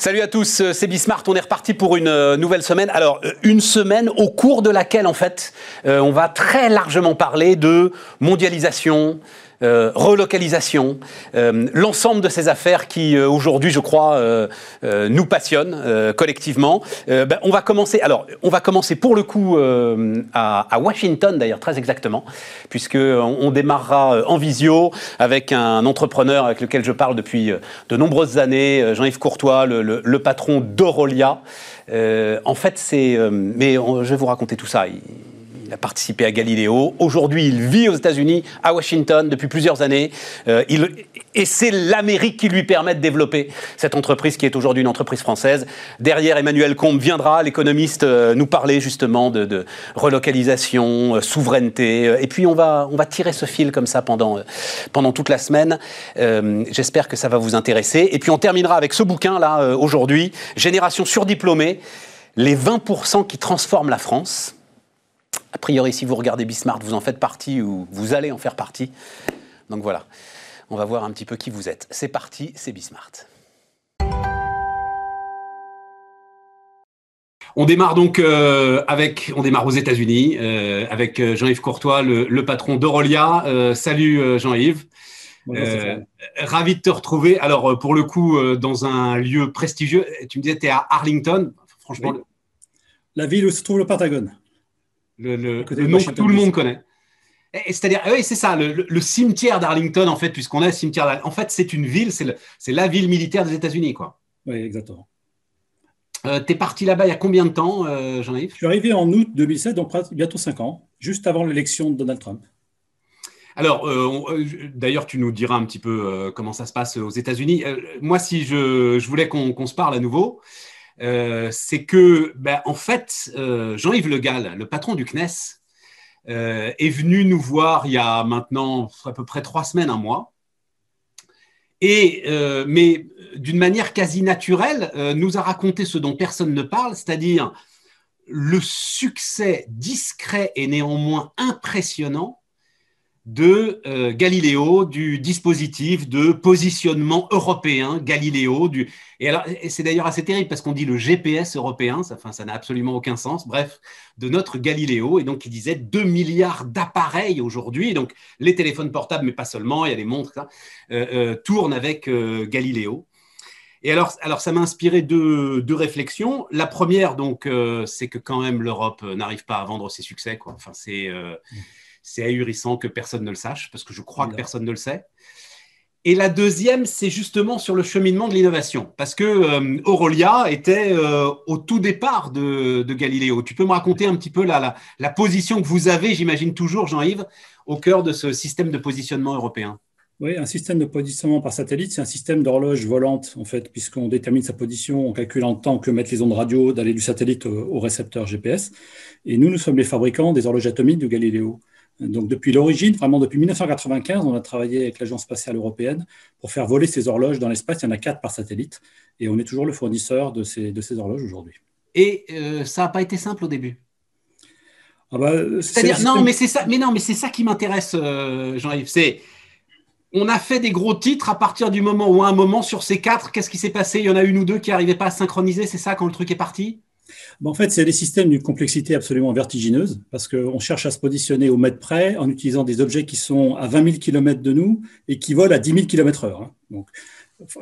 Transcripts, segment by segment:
Salut à tous, c'est Bismart. On est reparti pour une euh, nouvelle semaine. Alors, euh, une semaine au cours de laquelle, en fait, euh, on va très largement parler de mondialisation, euh, relocalisation, euh, l'ensemble de ces affaires qui euh, aujourd'hui, je crois, nous passionnent collectivement. Ben, on va commencer. Alors, on va commencer pour le coup à, Washington, d'ailleurs très exactement, puisque on, démarrera en visio avec un entrepreneur avec lequel je parle depuis de nombreuses années, Jean-Yves Courtois, le, le, le patron d'Aurolia. en fait, c'est. mais je vais vous raconter tout ça. Il a participé à Galiléo. Aujourd'hui, il vit aux États-Unis, à Washington, depuis plusieurs années. Euh, et c'est l'Amérique qui lui permet de développer cette entreprise qui est aujourd'hui une entreprise française. Derrière, Emmanuel Combe viendra, l'économiste, euh, nous parler justement de, relocalisation, euh, souveraineté. Et puis, on va, on va tirer ce fil comme ça pendant, pendant toute la semaine. J'espère que ça va vous intéresser. Et puis, on terminera avec ce bouquin-là, aujourd'hui, Génération surdiplômée, les 20% qui transforment la France. A priori, si vous regardez Bismart, vous en faites partie ou vous allez en faire partie. Donc voilà, on va voir un petit peu qui vous êtes. C'est parti, c'est Bismart. On démarre donc euh, avec, on démarre aux États-Unis euh, avec Jean-Yves Courtois, le, le patron d'Aurelia. Euh, salut Jean-Yves. ravi de te retrouver. Alors pour le coup, dans un lieu prestigieux, tu me disais tu es à Arlington. Franchement, oui. la ville où se trouve le Pentagone le, le, le nom que tout le monde connaît. C'est-à-dire, oui, c'est ça, le, le cimetière d'Arlington, en fait, puisqu'on a le cimetière. En fait, c'est une ville, c'est la ville militaire des États-Unis, quoi. Oui, exactement. Euh, tu es parti là-bas il y a combien de temps, euh, Jean-Yves? Je suis arrivé en août 2007, donc bientôt 5 ans, juste avant l'élection de Donald Trump. Alors, euh, d'ailleurs, tu nous diras un petit peu euh, comment ça se passe aux États-Unis. Euh, moi, si je, je voulais qu'on qu se parle à nouveau, euh, c'est que, ben, en fait, euh, Jean-Yves Le Gall, le patron du CNES, euh, est venu nous voir il y a maintenant à peu près trois semaines, un mois. Et, euh, mais d'une manière quasi naturelle, nous a raconté ce dont personne ne parle, c'est-à-dire le succès discret et néanmoins impressionnant de euh, Galiléo, du dispositif de positionnement européen Galiléo. Du... Et c'est d'ailleurs assez terrible parce qu'on dit le GPS européen, ça, enfin, ça n'a absolument aucun sens. Bref, de notre Galiléo. Et donc, il disait 2 milliards d'appareils aujourd'hui. Donc, les téléphones portables, mais pas seulement, il y a les montres, ça, euh, euh, tournent avec Galiléo. Et alors, alors ça m'a inspiré deux, deux, réflexions. La première, donc, c'est que quand même l'Europe n'arrive pas à vendre ses succès. Quoi. Enfin, c'est. Mmh c'est ahurissant que personne ne le sache, parce que je crois que personne ne le sait. Et la deuxième, c'est justement sur le cheminement de l'innovation, parce que euh, Aurelia était euh, au tout départ de, de, Galiléo. Tu peux me raconter un petit peu la, la, la position que vous avez, j'imagine toujours, Jean-Yves, au cœur de ce système de positionnement européen? Oui, un système de positionnement par satellite, c'est un système d'horloge volante, en fait, puisqu'on détermine sa position en calculant le temps que mettent les ondes radio d'aller du satellite au, au récepteur GPS. Et nous, nous sommes les fabricants des horloges atomiques de Galiléo. Donc depuis l'origine, vraiment depuis 1995, on a travaillé avec l'Agence spatiale européenne pour faire voler ces horloges dans l'espace. Il y en a quatre par satellite et on est toujours le fournisseur de ces, de ces horloges aujourd'hui. Et euh, ça n'a pas été simple au début? Ah bah, C'est-à-dire, non, mais c'est ça, mais non, mais c'est ça qui m'intéresse, euh, Jean-Yves. C'est on a fait des gros titres à partir du moment où, à un moment, sur ces quatre, qu'est-ce qui s'est passé? Il y en a une ou deux qui n'arrivaient pas à synchroniser, c'est ça, quand le truc est parti? En fait, c'est des systèmes d'une complexité absolument vertigineuse parce qu'on cherche à se positionner au mètre près en utilisant des objets qui sont à 20 000 km de nous et qui volent à 10 000 km heure. Donc,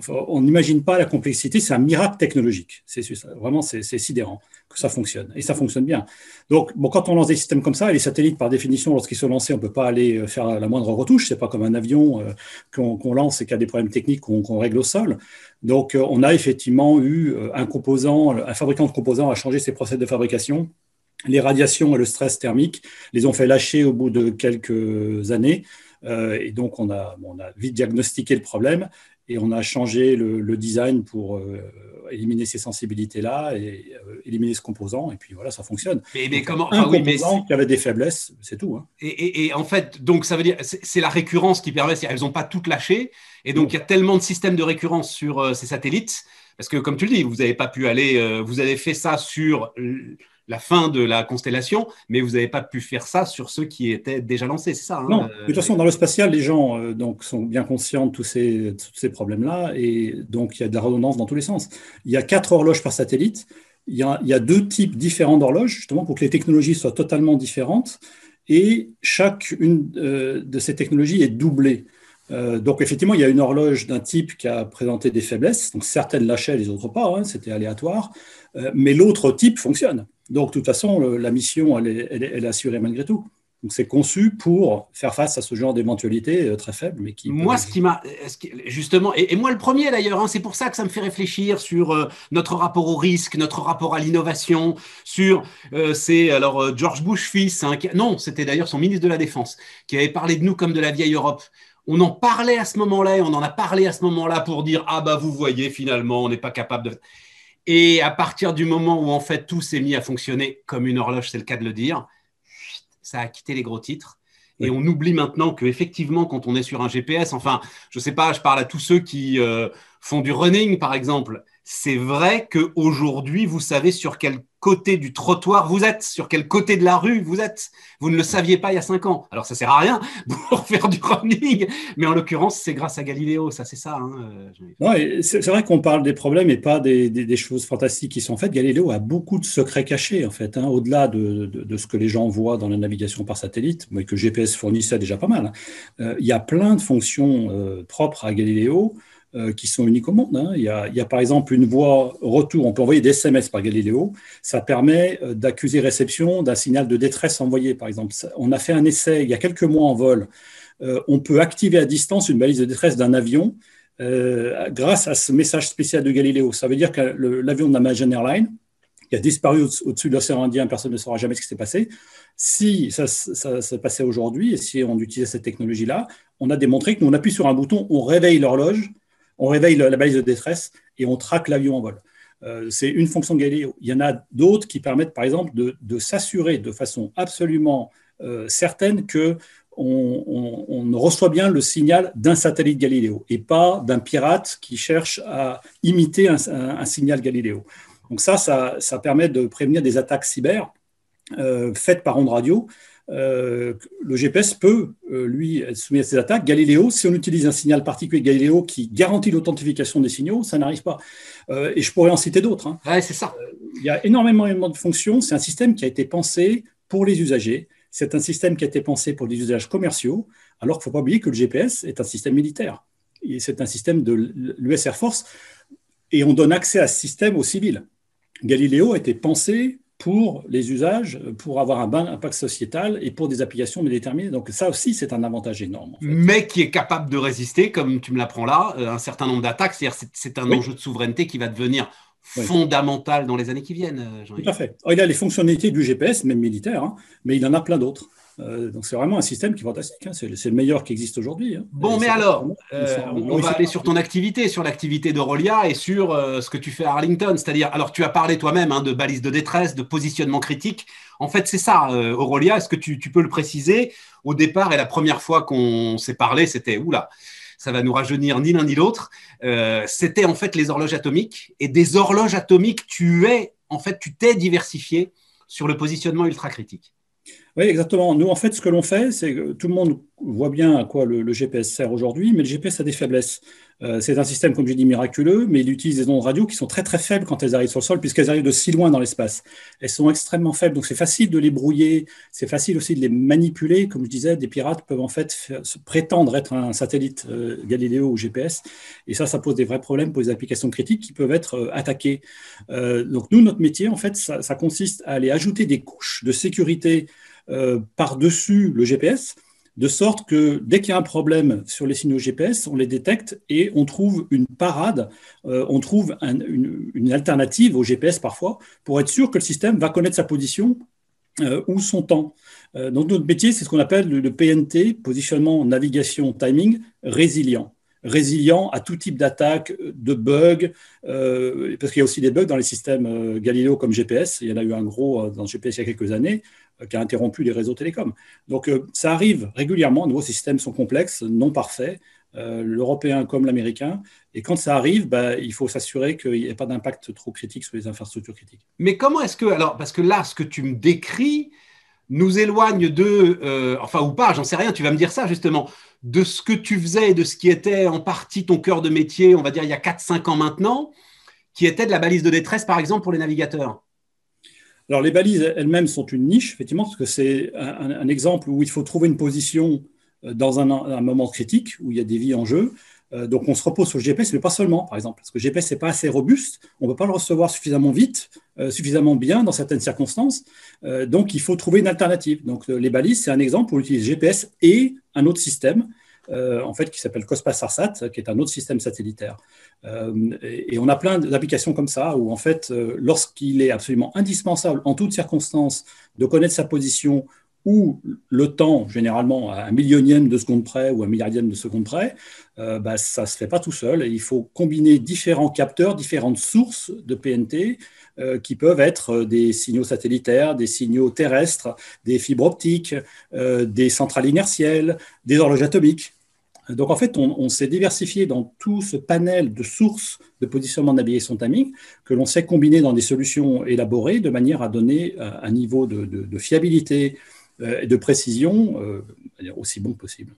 on n'imagine pas la complexité, c'est un miracle technologique. C'est vraiment c'est sidérant que ça fonctionne et ça fonctionne bien. Donc quand on lance des systèmes comme ça, les satellites par définition, lorsqu'ils sont lancés, on peut pas aller faire la moindre retouche. C'est pas comme un avion euh, qu'on qu lance et qui a des problèmes techniques qu'on qu règle au sol. Donc euh, on a effectivement eu euh, un composant, un fabricant de composants a changé ses procès de fabrication. Les radiations et le stress thermique les ont fait lâcher au bout de quelques années. Euh, et donc, on a, on a vite diagnostiqué le problème et on a changé le, le design pour euh, éliminer ces sensibilités-là et euh, éliminer ce composant. Et puis voilà, ça fonctionne. Mais, mais donc, comment Un ah, oui, composant mais qui avait des faiblesses, c'est tout. Hein. Et, et, et, en fait, donc ça veut dire, c'est la récurrence qui permet, elles n'ont pas toutes lâché. Et donc, il y a tellement de systèmes de récurrence sur euh, ces satellites. Parce que, comme tu le dis, vous n'avez pas pu aller, euh, vous avez fait ça sur la fin de la constellation, mais vous n'avez pas pu faire ça sur ceux qui étaient déjà lancés, c'est ça hein, Non, de toute façon, dans le spatial, les gens donc, sont bien conscients de tous ces, ces problèmes-là, et donc il y a de la redondance dans tous les sens. Il y a quatre horloges par satellite, il y a, il y a deux types différents d'horloges, justement, pour que les technologies soient totalement différentes, et chacune de ces technologies est doublée. Euh, donc effectivement, il y a une horloge d'un type qui a présenté des faiblesses. Donc certaines lâchaient, les autres pas. Hein, c'était aléatoire. Euh, mais l'autre type fonctionne. Donc de toute façon, la mission, elle est, assurée malgré tout. Donc c'est conçu pour faire face à ce genre d'éventualité euh, très faible, mais qui. Moi, ce qui m'a justement, et, moi le premier d'ailleurs, hein, c'est pour ça que ça me fait réfléchir sur notre rapport au risque, notre rapport à l'innovation, sur c'est alors George Bush fils, hein, non, c'était d'ailleurs son ministre de la Défense qui avait parlé de nous comme de la vieille Europe on en parlait à ce moment-là et on en a parlé à ce moment-là pour dire ah bah vous voyez finalement on n'est pas capable de et à partir du moment où en fait tout s'est mis à fonctionner comme une horloge c'est le cas de le dire ça a quitté les gros titres. Et on oublie maintenant que effectivement quand on est sur un GPS enfin je sais pas je parle à tous ceux qui euh, font du running par exemple c'est vrai qu'aujourd'hui vous savez sur quel côté du trottoir vous êtes, sur quel côté de la rue vous êtes. Vous ne le saviez pas il y a cinq ans. Alors ça sert à rien pour faire du running, mais en l'occurrence c'est grâce à Galiléo, ça c'est ça. Hein, euh, c'est vrai qu'on parle des problèmes et pas des, choses fantastiques qui sont faites. Galiléo a beaucoup de secrets cachés en fait, hein, au-delà de, ce que les gens voient dans la navigation par satellite, mais que GPS fournissait déjà pas mal. Hein. Euh, il y a plein de fonctions euh, propres à Galiléo euh, qui sont uniques au monde. Hein. Il, y a, par exemple une voie retour, on peut envoyer des SMS par Galileo, ça permet euh, d'accuser réception d'un signal de détresse envoyé, par exemple. On a fait un essai il y a quelques mois en vol, euh, on peut activer à distance une balise de détresse d'un avion grâce à ce message spécial de Galileo. Ça veut dire que l'avion de la Magellan Airlines, qui a disparu au-dessus de l'océan Indien, personne ne saura jamais ce qui s'est passé. Si ça, ça s'est passé aujourd'hui, et si on utilisait cette technologie-là, on a démontré que nous, on appuie sur un bouton, on réveille l'horloge, on réveille la balise de détresse et on traque l'avion en vol. Euh, c'est une fonction Galileo. Il y en a d'autres qui permettent, par exemple, de, s'assurer de façon absolument euh, certaine que on, reçoit bien le signal d'un satellite Galileo et pas d'un pirate qui cherche à imiter un, signal Galileo. Donc ça, ça, permet de prévenir des attaques cyber euh, faites par onde radio euh, le GPS peut, euh, lui, être soumis à ces attaques. Galileo, si on utilise un signal particulier Galileo qui garantit l'authentification des signaux, ça n'arrive pas. Euh, et je pourrais en citer d'autres. Hein. c'est ça. Il y a énormément de fonctions. C'est un système qui a été pensé pour les usagers. C'est un système qui a été pensé pour des usages commerciaux, alors qu'il ne faut pas oublier que le GPS est un système militaire. C'est un système de l'US Air Force. Et on donne accès à ce système aux civils. Galileo a été pensé pour les usages, pour avoir un bon impact sociétal et pour des applications déterminées. Donc ça aussi, c'est un avantage énorme. Mais qui est capable de résister, comme tu me l'apprends là, euh, un certain nombre d'attaques. C'est-à-dire c'est un enjeu de souveraineté qui va devenir fondamental dans les années qui viennent. Euh, Tout à fait. il a les fonctionnalités du GPS, même militaire, hein, mais il en a plein d'autres. Euh, donc c'est vraiment un système qui est fantastique. Hein. C'est, le meilleur qui existe aujourd'hui. Hein. Bon, mais alors, euh, on, va aller sur ton activité, sur l'activité d'Aurelia et sur euh, ce que tu fais à Arlington. C'est-à-dire, alors tu as parlé toi-même hein, de balises de détresse, de positionnement critique. En fait, c'est ça, Aurelia. Est-ce que tu, peux le préciser? Au départ, et la première fois qu'on s'est parlé, c'était oula. Ça va nous rajeunir ni l'un ni l'autre. c'était en fait les horloges atomiques. Et des horloges atomiques, tu es, en fait, tu t'es diversifié sur le positionnement ultra critique. Oui, exactement. Nous, en fait, ce que l'on fait, c'est que tout le monde voit bien à quoi le, GPS sert aujourd'hui, mais le GPS a des faiblesses. Euh, c'est un système, comme j'ai dit, miraculeux, mais il utilise des ondes radio qui sont très très faibles quand elles arrivent sur le sol, puisqu'elles arrivent de si loin dans l'espace. Elles sont extrêmement faibles, donc c'est facile de les brouiller, c'est facile aussi de les manipuler. Comme je disais, des pirates peuvent en fait prétendre être un satellite euh, Galileo ou GPS, et ça, ça pose des vrais problèmes pour les applications critiques qui peuvent être euh, attaquées. donc nous, notre métier, en fait, ça, consiste à aller ajouter des couches de sécurité par-dessus le GPS de sorte que dès qu'il y a un problème sur les signaux GPS, on les détecte et on trouve une parade, euh, on trouve une, alternative au GPS parfois, pour être sûr que le système va connaître sa position euh, ou son temps. Euh, donc notre métier, c'est ce qu'on appelle le, PNT, positionnement, navigation, timing, résilient résilient à tout type d'attaque, de bugs, parce qu'il y a aussi des bugs dans les systèmes Galileo comme GPS. Il y en a eu un gros dans le GPS il y a quelques années. Euh, qui a interrompu les réseaux télécoms. Donc euh, ça arrive régulièrement, nos systèmes sont complexes, non parfaits, l'européen comme l'américain. Et quand ça arrive, bah, il faut s'assurer qu'il n'y ait pas d'impact trop critique sur les infrastructures critiques. Mais comment est-ce que, alors, parce que là, ce que tu me décris nous éloigne de, enfin ou pas, j'en sais rien, tu vas me dire ça justement, de ce que tu faisais de ce qui était en partie ton cœur de métier, on va dire il y a 4-5 ans maintenant, qui était de la balise de détresse par exemple pour les navigateurs alors les balises elles-mêmes sont une niche, effectivement, parce que c'est un, exemple où il faut trouver une position euh, dans un, moment critique, où il y a des vies en jeu. Euh, donc on se repose sur le GPS, mais pas seulement, par exemple, parce que le GPS n'est pas assez robuste, on ne peut pas le recevoir suffisamment vite, euh, suffisamment bien dans certaines circonstances. donc il faut trouver une alternative. Donc les balises, c'est un exemple où on utilise GPS et un autre système. En fait, qui s'appelle COSPAS-SARSAT, qui est un autre système satellitaire. Euh, et on a plein d'applications comme ça où, en fait, euh, lorsqu'il est absolument indispensable, en toutes circonstances, de connaître sa position ou le temps, généralement à un millionième de seconde près ou un milliardième de seconde près, euh, bah, ça ne se fait pas tout seul. il faut combiner différents capteurs, différentes sources de PNT qui peuvent être des signaux satellitaires, des signaux terrestres, des fibres optiques, des centrales inertielles, des horloges atomiques. Donc en fait, on, s'est diversifié dans tout ce panel de sources de positionnement de navigation timing que l'on sait combiner dans des solutions élaborées de manière à donner euh, un niveau de, fiabilité euh, et de précision euh, aussi bon que possible.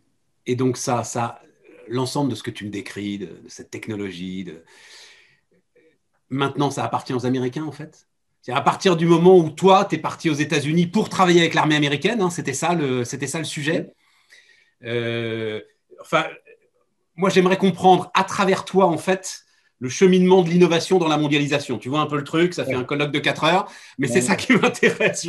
Et donc ça, ça l'ensemble de ce que tu me décris, de, cette technologie, de... maintenant ça appartient aux Américains en fait? C'est à partir du moment où toi, tu es parti aux États-Unis pour travailler avec l'armée américaine, hein, c'était ça, ça le sujet? Enfin, moi, j'aimerais comprendre à travers toi, en fait, le cheminement de l'innovation dans la mondialisation. Tu vois un peu le truc, ça fait un colloque de 4 heures, mais c'est ça qui m'intéresse,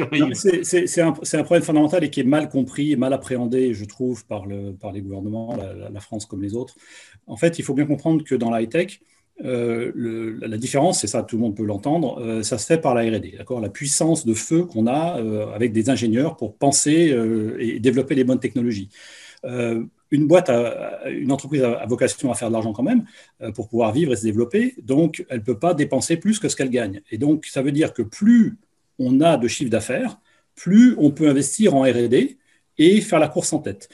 C'est un, un, problème fondamental et qui est mal compris et mal appréhendé, je trouve, par, le, par les gouvernements, la, France comme les autres. En fait, il faut bien comprendre que dans la high-tech, euh, la différence, c'est ça, tout le monde peut l'entendre, euh, ça se fait par la R&D, d'accord? La puissance de feu qu'on a euh, avec des ingénieurs pour penser et développer les bonnes technologies une boîte, une entreprise a, vocation à faire de l'argent quand même euh, pour pouvoir vivre et se développer. Donc, elle ne peut pas dépenser plus que ce qu'elle gagne. Et donc, ça veut dire que plus on a de chiffre d'affaires, plus on peut investir en R&D et faire la course en tête.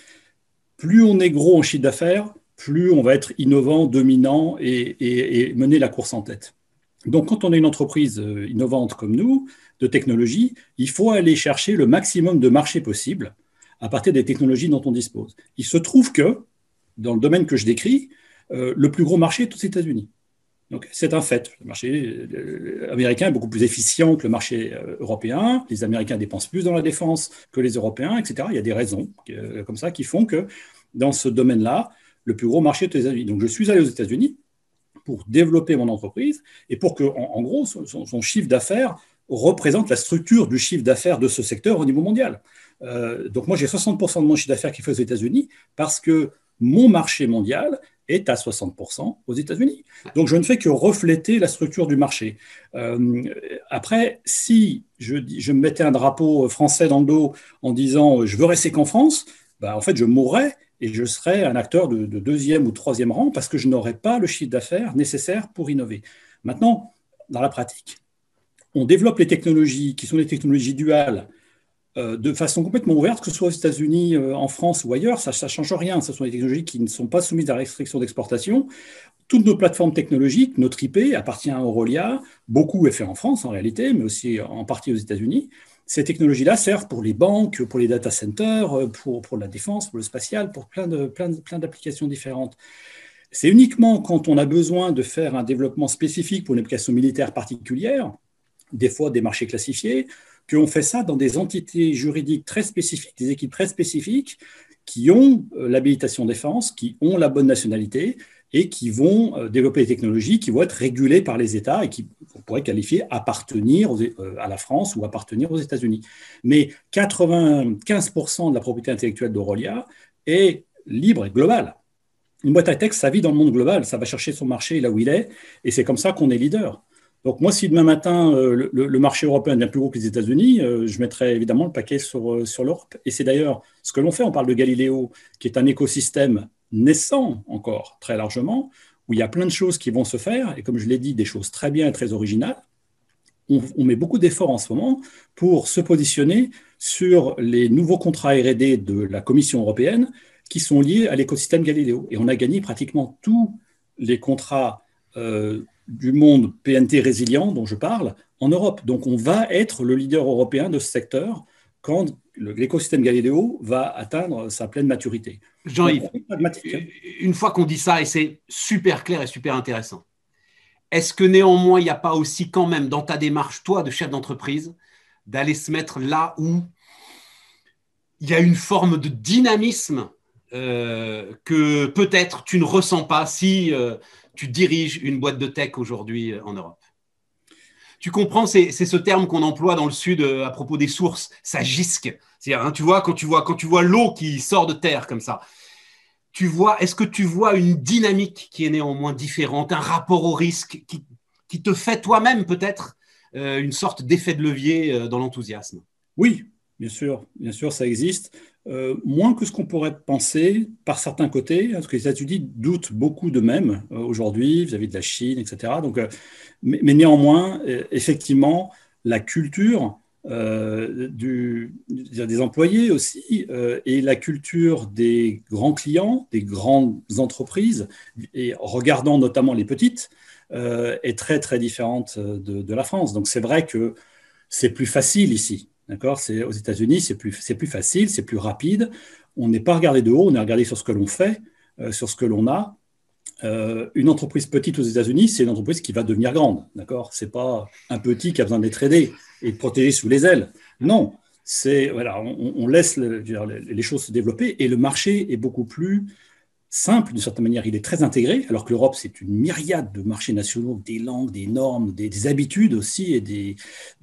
Plus on est gros en chiffre d'affaires, plus on va être innovant, dominant et, mener la course en tête. Donc, quand on est une entreprise euh, innovante comme nous, de technologie, il faut aller chercher le maximum de marché possible à partir des technologies dont on dispose. Il se trouve que, dans le domaine que je décris, euh, le plus gros marché est aux États-Unis. C'est un fait. Le marché euh, américain est beaucoup plus efficient que le marché euh, européen. Les Américains dépensent plus dans la défense que les Européens, etc. Il y a des raisons comme ça qui font que dans ce domaine-là, le plus gros marché est aux États-Unis. Donc je suis allé aux États-Unis pour développer mon entreprise et pour que, en, gros, son chiffre d'affaires représente la structure du chiffre d'affaires de ce secteur au niveau mondial. Euh, donc moi, j'ai 60% de mon chiffre d'affaires qui fait aux États-Unis parce que mon marché mondial est à 60% aux États-Unis. Donc je ne fais que refléter la structure du marché. Euh, après, si je, me mettais un drapeau français dans le dos en disant je veux rester qu'en France, bah, en fait je mourrais et je serais un acteur de, de deuxième ou troisième rang parce que je n'aurais pas le chiffre d'affaires nécessaire pour innover. Maintenant, dans la pratique, on développe les technologies qui sont des technologies duales euh, de façon complètement ouverte, que ce soit aux États-Unis, euh, en France ou ailleurs, ça ne change rien. Ce sont des technologies qui ne sont pas soumises à la restriction d'exportation. Toutes nos plateformes technologiques, notre IP appartient à Aurelia. Beaucoup est fait en France en réalité, mais aussi en partie aux États-Unis. Ces technologies-là servent pour les banques, pour les data centers, euh, pour, la défense, pour le spatial, pour plein d'applications plein, d'applications différentes. C'est uniquement quand on a besoin de faire un développement spécifique pour une application militaire particulière, des fois des marchés classifiés, qu'on fait ça dans des entités juridiques très spécifiques, des équipes très spécifiques qui ont euh, l'habilitation défense, qui ont la bonne nationalité et qui vont euh, développer des technologies qui vont être régulées par les États et qui on pourrait qualifier appartenir euh, à la France ou appartenir aux États-Unis. Mais 95% de la propriété intellectuelle d'Aurelia est libre et globale. Une boîte à texte, ça vit dans le monde global, ça va chercher son marché là où il est, et c'est comme ça qu'on est leader. Donc moi, si demain matin, euh, le, marché européen devient plus gros que les États-Unis, euh, je mettrai évidemment le paquet sur, euh, sur l'Europe. Et c'est d'ailleurs ce que l'on fait. On parle de Galileo, qui est un écosystème naissant encore très largement, où il y a plein de choses qui vont se faire, et comme je l'ai dit, des choses très bien et très originales. On, met beaucoup d'efforts en ce moment pour se positionner sur les nouveaux contrats RD de la Commission européenne qui sont liés à l'écosystème Galileo. Et on a gagné pratiquement tous les contrats du monde PNT résilient dont je parle en Europe. Donc on va être le leader européen de ce secteur quand l'écosystème Galileo va atteindre sa pleine maturité. Jean-Yves, hein. une fois qu'on dit ça, et c'est super clair et super intéressant, est-ce que néanmoins, il n'y a pas aussi quand même dans ta démarche, toi, de chef d'entreprise, d'aller se mettre là où il y a une forme de dynamisme euh, que peut-être tu ne ressens pas si euh, tu diriges une boîte de tech aujourd'hui euh, en Europe tu comprends, c'est ce terme qu'on emploie dans le sud à propos des sources, ça gisque. Hein, tu vois, quand tu vois, vois l'eau qui sort de terre comme ça, tu vois, est-ce que tu vois une dynamique qui est néanmoins différente, un rapport au risque qui, qui te fait toi-même peut-être une sorte d'effet de levier dans l'enthousiasme? Oui, bien sûr, bien sûr, ça existe. Euh, moins que ce qu'on pourrait penser par certains côtés, hein, parce que les États-Unis doutent beaucoup d'eux-mêmes euh, aujourd'hui vis-à-vis de la Chine, etc. Donc, euh, mais, néanmoins, effectivement, la culture des employés aussi et la culture des grands clients, des grandes entreprises, et regardant notamment les petites, est très très différente de la France. Donc c'est vrai que c'est plus facile ici. D'accord? C'est aux États-Unis, c'est plus, c'est plus facile, c'est plus rapide. On n'est pas regardé de haut, on est regardé sur ce que l'on fait, euh, sur ce que l'on a. Euh, une entreprise petite aux États-Unis, c'est une entreprise qui va devenir grande. D'accord? C'est pas un petit qui a besoin d'être aidé et de protéger sous les ailes. Non, c'est voilà, on, laisse les choses se développer et le marché est beaucoup plus simple d'une certaine manière, il est très intégré, alors que l'Europe, c'est une myriade de marchés nationaux, des langues, des normes, des, habitudes aussi et des,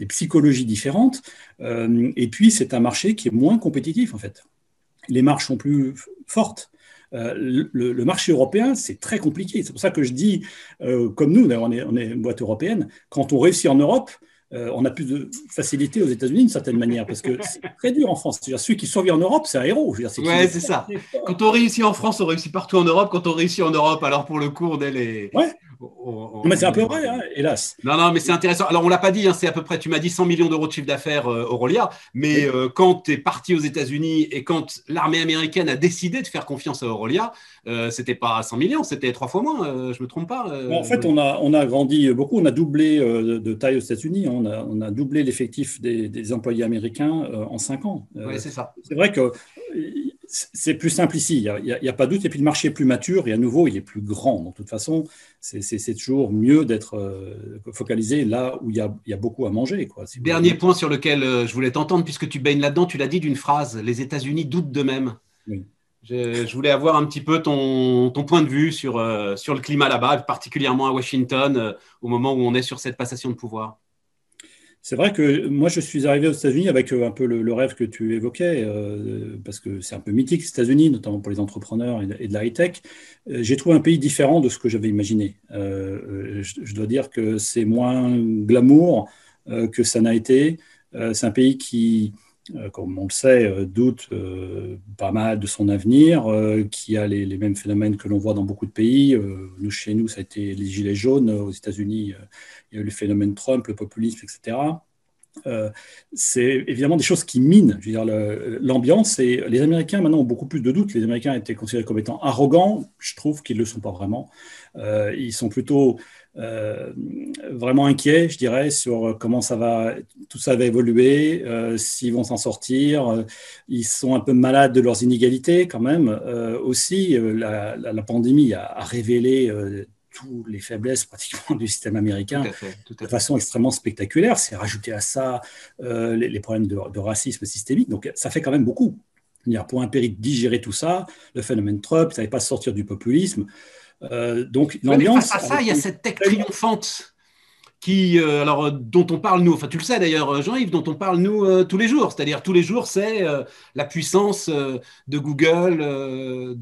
psychologies différentes. Euh, et puis, c'est un marché qui est moins compétitif, en fait. Les marges sont plus fortes. Euh, le, marché européen, c'est très compliqué. C'est pour ça que je dis, euh, comme nous, on est, on est une boîte européenne, quand on réussit en Europe, euh, on a plus de facilité aux États-Unis d'une certaine manière, parce que c'est très dur en France. celui qui survit en Europe, c'est un héros. Oui, c'est ça. Quand on réussit en France, on réussit partout en Europe. Quand on réussit en Europe, alors pour le coup, on est les. Ouais. Mais c'est un peu vrai, hein, hélas. Non, non, mais c'est intéressant. Alors, on l'a pas dit, hein, c'est à peu près, tu m'as dit 100 millions d'euros de chiffre d'affaires euh, Aurelia, mais euh, quand tu es parti aux États-Unis et quand l'armée américaine a décidé de faire confiance à Aurelia, euh, c'était pas 100 millions, c'était trois fois moins, euh, je me trompe pas. Euh, en fait, on a, on a grandi beaucoup, on a doublé de taille aux États-Unis, hein. on, a, on a doublé l'effectif des, employés américains en cinq ans. oui, c'est ça. C'est vrai que c'est plus simple ici, il n'y a, pas de doute, et puis le marché est plus mature, et à nouveau, il est plus grand. Donc, de toute façon, c'est toujours mieux d'être focalisé là où il y, a, il y a beaucoup à manger. Quoi, Dernier point sur lequel je voulais t'entendre, puisque tu baignes là-dedans, tu l'as dit d'une phrase, les États-Unis doutent d'eux-mêmes. Oui. Je, voulais avoir un petit peu ton, point de vue sur, euh, sur le climat là-bas, particulièrement à Washington, euh, au moment où on est sur cette passation de pouvoir. C'est vrai que moi, je suis arrivé aux États-Unis avec euh, un peu le, rêve que tu évoquais, parce que c'est un peu mythique, les États-Unis, notamment pour les entrepreneurs et de, la high-tech. J'ai trouvé un pays différent de ce que j'avais imaginé. je, dois dire que c'est moins glamour que ça n'a été. c'est un pays qui, euh, comme on le sait, euh, doute euh, pas mal de son avenir, qui a les, mêmes phénomènes que l'on voit dans beaucoup de pays. nous, chez nous, ça a été les gilets jaunes. Aux États-Unis, il y a eu le phénomène Trump, le populisme, etc. c'est évidemment des choses qui minent l'ambiance. Et les Américains, maintenant, ont beaucoup plus de doutes. Les Américains étaient considérés comme étant arrogants. Je trouve qu'ils ne le sont pas vraiment. ils sont plutôt euh, vraiment inquiet, je dirais, sur comment ça va, tout ça va évoluer, euh, s'ils vont s'en sortir. Ils sont un peu malades de leurs inégalités quand même. Euh, aussi, la, pandémie a, révélé toutes les faiblesses pratiquement du système américain de façon extrêmement spectaculaire. C'est rajouter à ça les, problèmes de, racisme systémique. Donc ça fait quand même beaucoup. Pour un péri de digérer tout ça, le phénomène Trump, ça ne pas sortir du populisme. Euh, donc l'ambiance. Face à ça, il y a cette tech triomphante qui, euh, alors, dont on parle nous, enfin tu le sais d'ailleurs Jean-Yves, dont on parle nous euh, tous les jours. C'est-à-dire tous les jours, c'est la puissance de Google,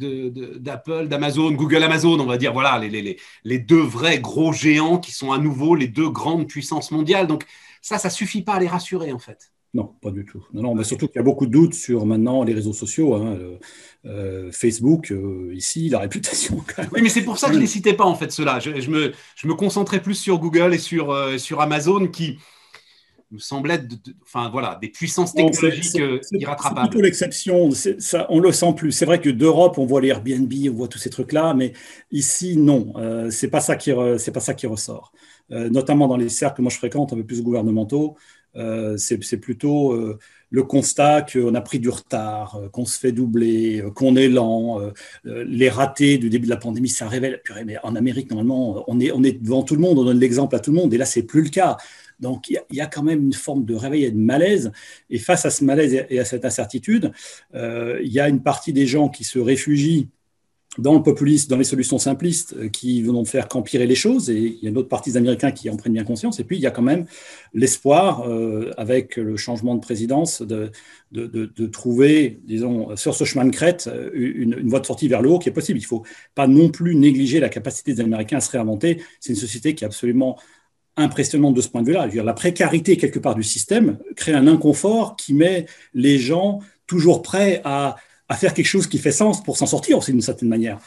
d'Apple, d'Amazon, Google, Amazon, on va dire, voilà, les, les, les, deux vrais gros géants qui sont à nouveau les deux grandes puissances mondiales. Donc ça, ça suffit pas à les rassurer en fait. Non, pas du tout. Non, non, mais surtout qu'il y a beaucoup de doutes sur maintenant les réseaux sociaux. Hein, euh, Facebook, euh, ici, la réputation. Oui, mais c'est pour ça que je ne les citais pas, en fait, cela. Je, me, je me concentrais plus sur Google et sur, euh, sur Amazon qui, semblent être, enfin voilà, des puissances technologiques euh, irrattrapables. C'est plutôt l'exception. On le sent plus. C'est vrai que d'Europe, on voit les Airbnb, on voit tous ces trucs-là, mais ici, non. Euh, c'est pas ça qui, pas ça qui ressort. Euh, notamment dans les cercles que moi je fréquente, un peu plus gouvernementaux, euh, c'est plutôt euh, le constat qu'on a pris du retard, qu'on se fait doubler, qu'on est lent. les ratés du début de la pandémie, ça révèle. mais en Amérique, normalement, on est, on est devant tout le monde, on donne l'exemple à tout le monde, et là, c'est plus le cas. Donc, il y, a quand même une forme de réveil et de malaise. Et face à ce malaise et à cette incertitude, il y a une partie des gens qui se réfugient dans le populisme, dans les solutions simplistes euh, qui vont faire qu'empirer les choses, et il y a une autre partie Américains qui en prennent bien conscience, et puis il y a quand même l'espoir, euh, avec le changement de présidence, de, de, de, trouver, disons, sur ce chemin de crête, euh, une, une, voie de sortie vers le haut qui est possible. Il ne faut pas non plus négliger la capacité des Américains à se réinventer. C'est une société qui est absolument impressionnante de ce point de vue-là. La précarité, quelque part, du système crée un inconfort qui met les gens toujours prêts à à faire quelque chose qui fait sens pour s'en sortir aussi d'une certaine manière.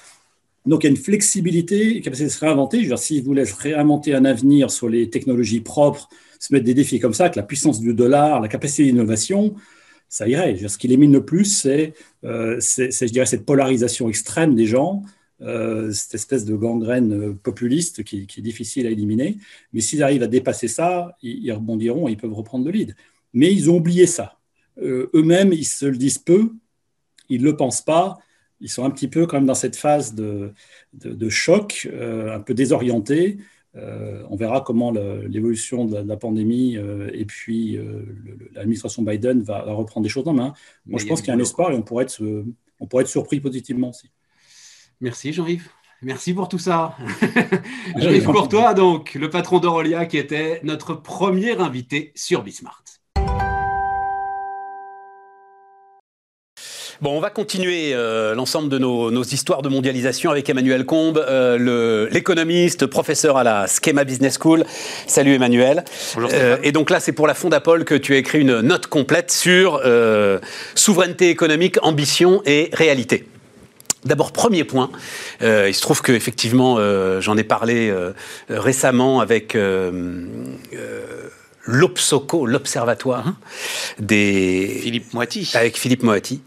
Donc il y a une flexibilité, une capacité de se réinventer. Je veux dire, si vous réinventer un avenir sur les technologies propres, se mettre des défis comme ça, avec la puissance du dollar, la capacité d'innovation, ça irait. ce qui l'émine le plus, euh, c'est, je dirais, cette polarisation extrême des gens, euh, cette espèce de gangrène euh, populiste qui, est difficile à éliminer. Mais s'ils arrivent à dépasser ça, ils, ils, rebondiront et ils peuvent reprendre le lead. Mais ils ont oublié ça. eux-mêmes, ils se le disent peu, ils ne le pensent pas. Ils sont un petit peu quand même dans cette phase de, de, choc, euh, un peu désorienté. Euh, on verra comment l'évolution de, la pandémie euh, et puis l'administration Biden va, reprendre des choses en main. Moi, je pense qu'il y a un espoir et on pourrait être, on pourrait être surpris positivement aussi. Merci Jean-Yves. Merci pour tout ça. Jean-Yves Courtois, donc, le patron d'Aurelia qui était notre premier invité sur Bismart. Bon, on va continuer euh, l'ensemble de nos, histoires de mondialisation avec Emmanuel Combe, euh, l'économiste, professeur à la Schema Business School. Salut Emmanuel. Bonjour. Euh, et donc là, c'est pour la Fondapol que tu as écrit une note complète sur souveraineté économique, ambition et réalité. D'abord, premier point, il se trouve qu'effectivement, j'en ai parlé récemment avec l'OPSOCO, l'Observatoire hein, des... Philippe Moati. Avec Philippe Moati.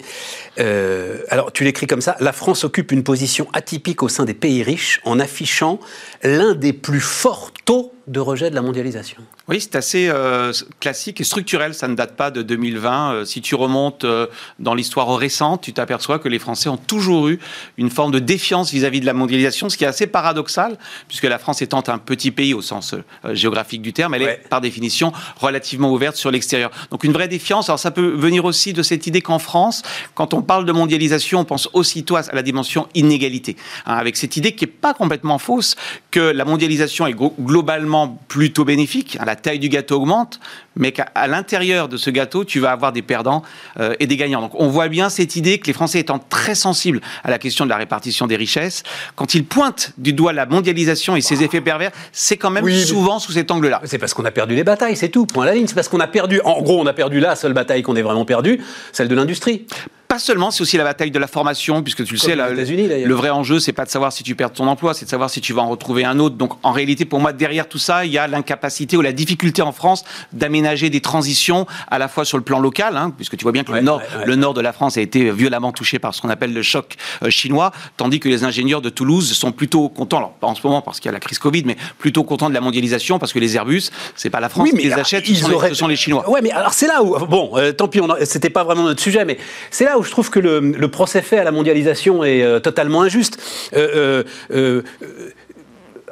Euh, alors, tu l'écris comme ça, la France occupe une position atypique au sein des pays riches en affichant l'un des plus forts taux de rejet de la mondialisation. Oui, c'est assez euh, classique et structurel. Ça ne date pas de 2020. Euh, si tu remontes euh, dans l'histoire récente, tu t'aperçois que les Français ont toujours eu une forme de défiance vis-à-vis de la mondialisation, ce qui est assez paradoxal, puisque la France étant un petit pays au sens géographique du terme, elle est par définition relativement ouverte sur l'extérieur. Donc une vraie défiance. Alors ça peut venir aussi de cette idée qu'en France, quand on parle de mondialisation, on pense aussitôt à la dimension inégalité, hein, avec cette idée qui n'est pas complètement fausse que la mondialisation est globalement plutôt bénéfique. Hein, la taille du gâteau augmente, mais qu'à l'intérieur de ce gâteau, tu vas avoir des perdants euh, et des gagnants. Donc on voit bien cette idée que les Français étant très sensibles à la question de la répartition des richesses, quand ils pointent du doigt la mondialisation et ses effets pervers, c'est quand même souvent sous cet angle-là. C'est parce qu'on a perdu les batailles, c'est tout, point à la ligne. C'est parce qu'on a perdu, en gros, on a perdu la seule bataille qu'on ait vraiment perdue, celle de l'industrie. Pas seulement, c'est aussi la bataille de la formation, puisque tu le sais, le vrai enjeu, c'est pas de savoir si tu perds ton emploi, c'est de savoir si tu vas en retrouver un autre. Donc, en réalité, pour moi, derrière tout ça, il y a l'incapacité ou la difficulté en France d'aménager des transitions à la fois sur le plan local, hein, puisque tu vois bien que le nord, le nord de la France a été violemment touché par ce qu'on appelle le choc euh, chinois, tandis que les ingénieurs de Toulouse sont plutôt contents, alors pas en ce moment parce qu'il y a la crise Covid, mais plutôt contents de la mondialisation parce que les Airbus, c'est pas la France qui les achète, ils ce, sont les, ce, sont les, Chinois. Ouais, mais alors c'est là où, bon, euh, tant pis, c'était pas vraiment notre sujet, mais c'est là où je trouve que le procès fait à la mondialisation est euh, totalement injuste. Euh, euh,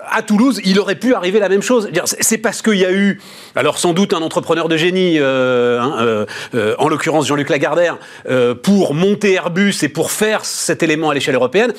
à Toulouse, il aurait pu arriver la même chose. C'est parce qu'il y a eu, alors sans doute un entrepreneur de génie, hein, en l'occurrence Jean-Luc Lagardère, pour monter Airbus et pour faire cet élément à l'échelle européenne,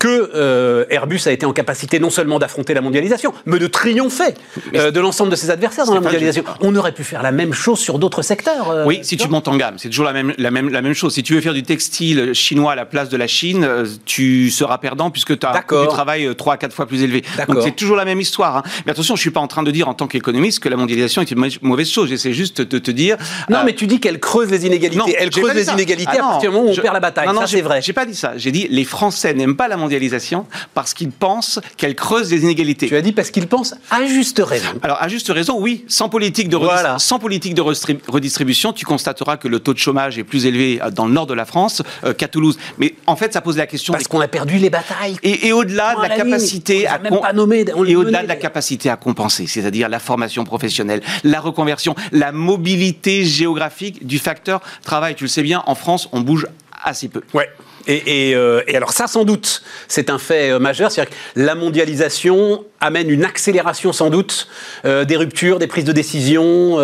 que euh, Airbus a été en capacité non seulement d'affronter la mondialisation, mais de triompher euh, de l'ensemble de ses adversaires dans la mondialisation. On aurait pu faire la même chose sur d'autres secteurs. Euh, oui, si tu montes en gamme, c'est toujours la même, la, même, la même chose. Si tu veux faire du textile chinois à la place de la Chine, tu seras perdant puisque tu as du travail 3 à 4 fois plus élevé. Donc C'est toujours la même histoire. Hein. Mais attention, je suis pas en train de dire en tant qu'économiste que la mondialisation est une mauvaise chose. J'essaie juste de te dire. Non, mais tu dis qu'elle creuse les inégalités. elle creuse les inégalités ah à partir du moment où on perd la bataille. Non, ça, c'est vrai. J'ai pas dit ça. J'ai dit les Français n'aiment pas la mondialisation parce qu'ils pensent qu'elle creuse les inégalités. Tu as dit parce qu'ils pensent à juste raison. Alors, à juste raison, oui. Sans politique de, sans politique de redistribution, tu constateras que le taux de chômage est plus élevé dans le nord de la France euh, qu'à Toulouse. Mais en fait, ça pose la question. Parce qu'on a perdu les batailles. Et, au-delà de la, capacité à. et au-delà de la capacité à compenser, c'est-à-dire la formation professionnelle, la reconversion, la mobilité géographique du facteur travail. Tu le sais bien, en France, on bouge assez peu. Ouais. Euh, et, alors ça, sans doute, c'est un fait euh, majeur. C'est-à-dire que la mondialisation amène une accélération, sans doute, euh, des ruptures, des prises de décision,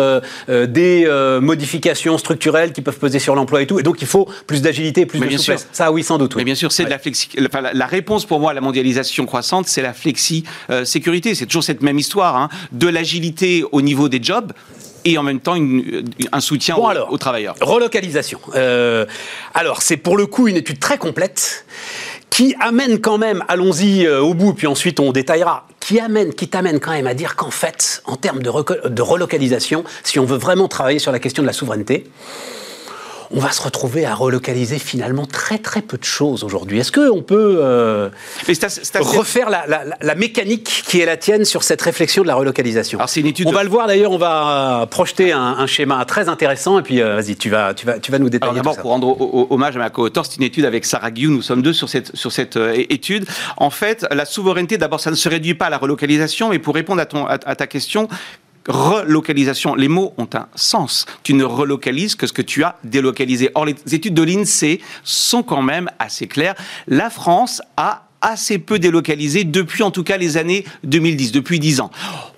des modifications structurelles qui peuvent peser sur l'emploi et tout. Et donc, il faut plus d'agilité, plus de souplesse. Ça, oui, sans doute. Mais bien sûr, c'est de la flexi. la, réponse pour moi à la mondialisation croissante, c'est la flexi-sécurité. c'est toujours cette même histoire. Hein. De l'agilité au niveau des jobs, et en même temps un soutien aux, travailleurs. Relocalisation. Euh, alors, c'est pour le coup une étude très complète qui amène quand même, allons-y euh, au bout, puis ensuite on détaillera, qui amène, qui t'amène quand même à dire qu'en fait, en termes de, de relocalisation, si on veut vraiment travailler sur la question de la souveraineté, on va se retrouver à relocaliser finalement très très peu de choses aujourd'hui. Est-ce qu'on peut euh, refaire la, mécanique qui est la tienne sur cette réflexion de la relocalisation Alors, une étude On va le voir d'ailleurs, on va projeter un, schéma très intéressant et puis euh, vas-y, tu vas, tu, vas, tu vas nous détailler. D'abord, pour rendre hommage à ma co-auteur, c'est une étude avec Sarah Guillou, nous sommes deux sur cette, sur cette euh, étude. En fait, la souveraineté, d'abord, ça ne se réduit pas à la relocalisation, mais pour répondre à, ton, à ta question, relocalisation. Les mots ont un sens. Tu ne relocalises que ce que tu as délocalisé. Or, les études de l'INSEE sont quand même assez claires. La France a assez peu délocalisé depuis en tout cas les années 2010, depuis 10 ans.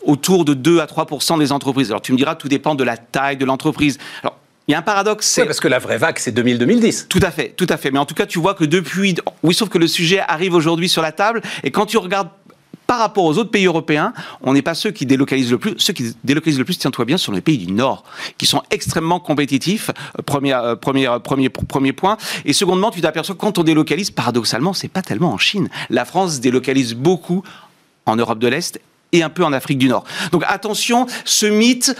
Autour de 2 à 3 des entreprises. Alors tu me diras, tout dépend de la taille de l'entreprise. Alors il y a un paradoxe. c'est parce que la vraie vague, c'est 2000-2010. Tout à fait, tout à fait. Mais en tout cas, tu vois que depuis. Oui, sauf que le sujet arrive aujourd'hui sur la table. Et quand tu regardes par rapport aux autres pays européens, on n'est pas ceux qui délocalisent le plus. Ceux qui délocalisent le plus, tiens-toi bien, sont les pays du Nord, qui sont extrêmement compétitifs. Euh, premier, euh, euh, premier point. Et secondement, tu t'aperçois que quand on délocalise, paradoxalement, c'est pas tellement en Chine. La France délocalise beaucoup en Europe de l'Est et un peu en Afrique du Nord. Donc attention, ce mythe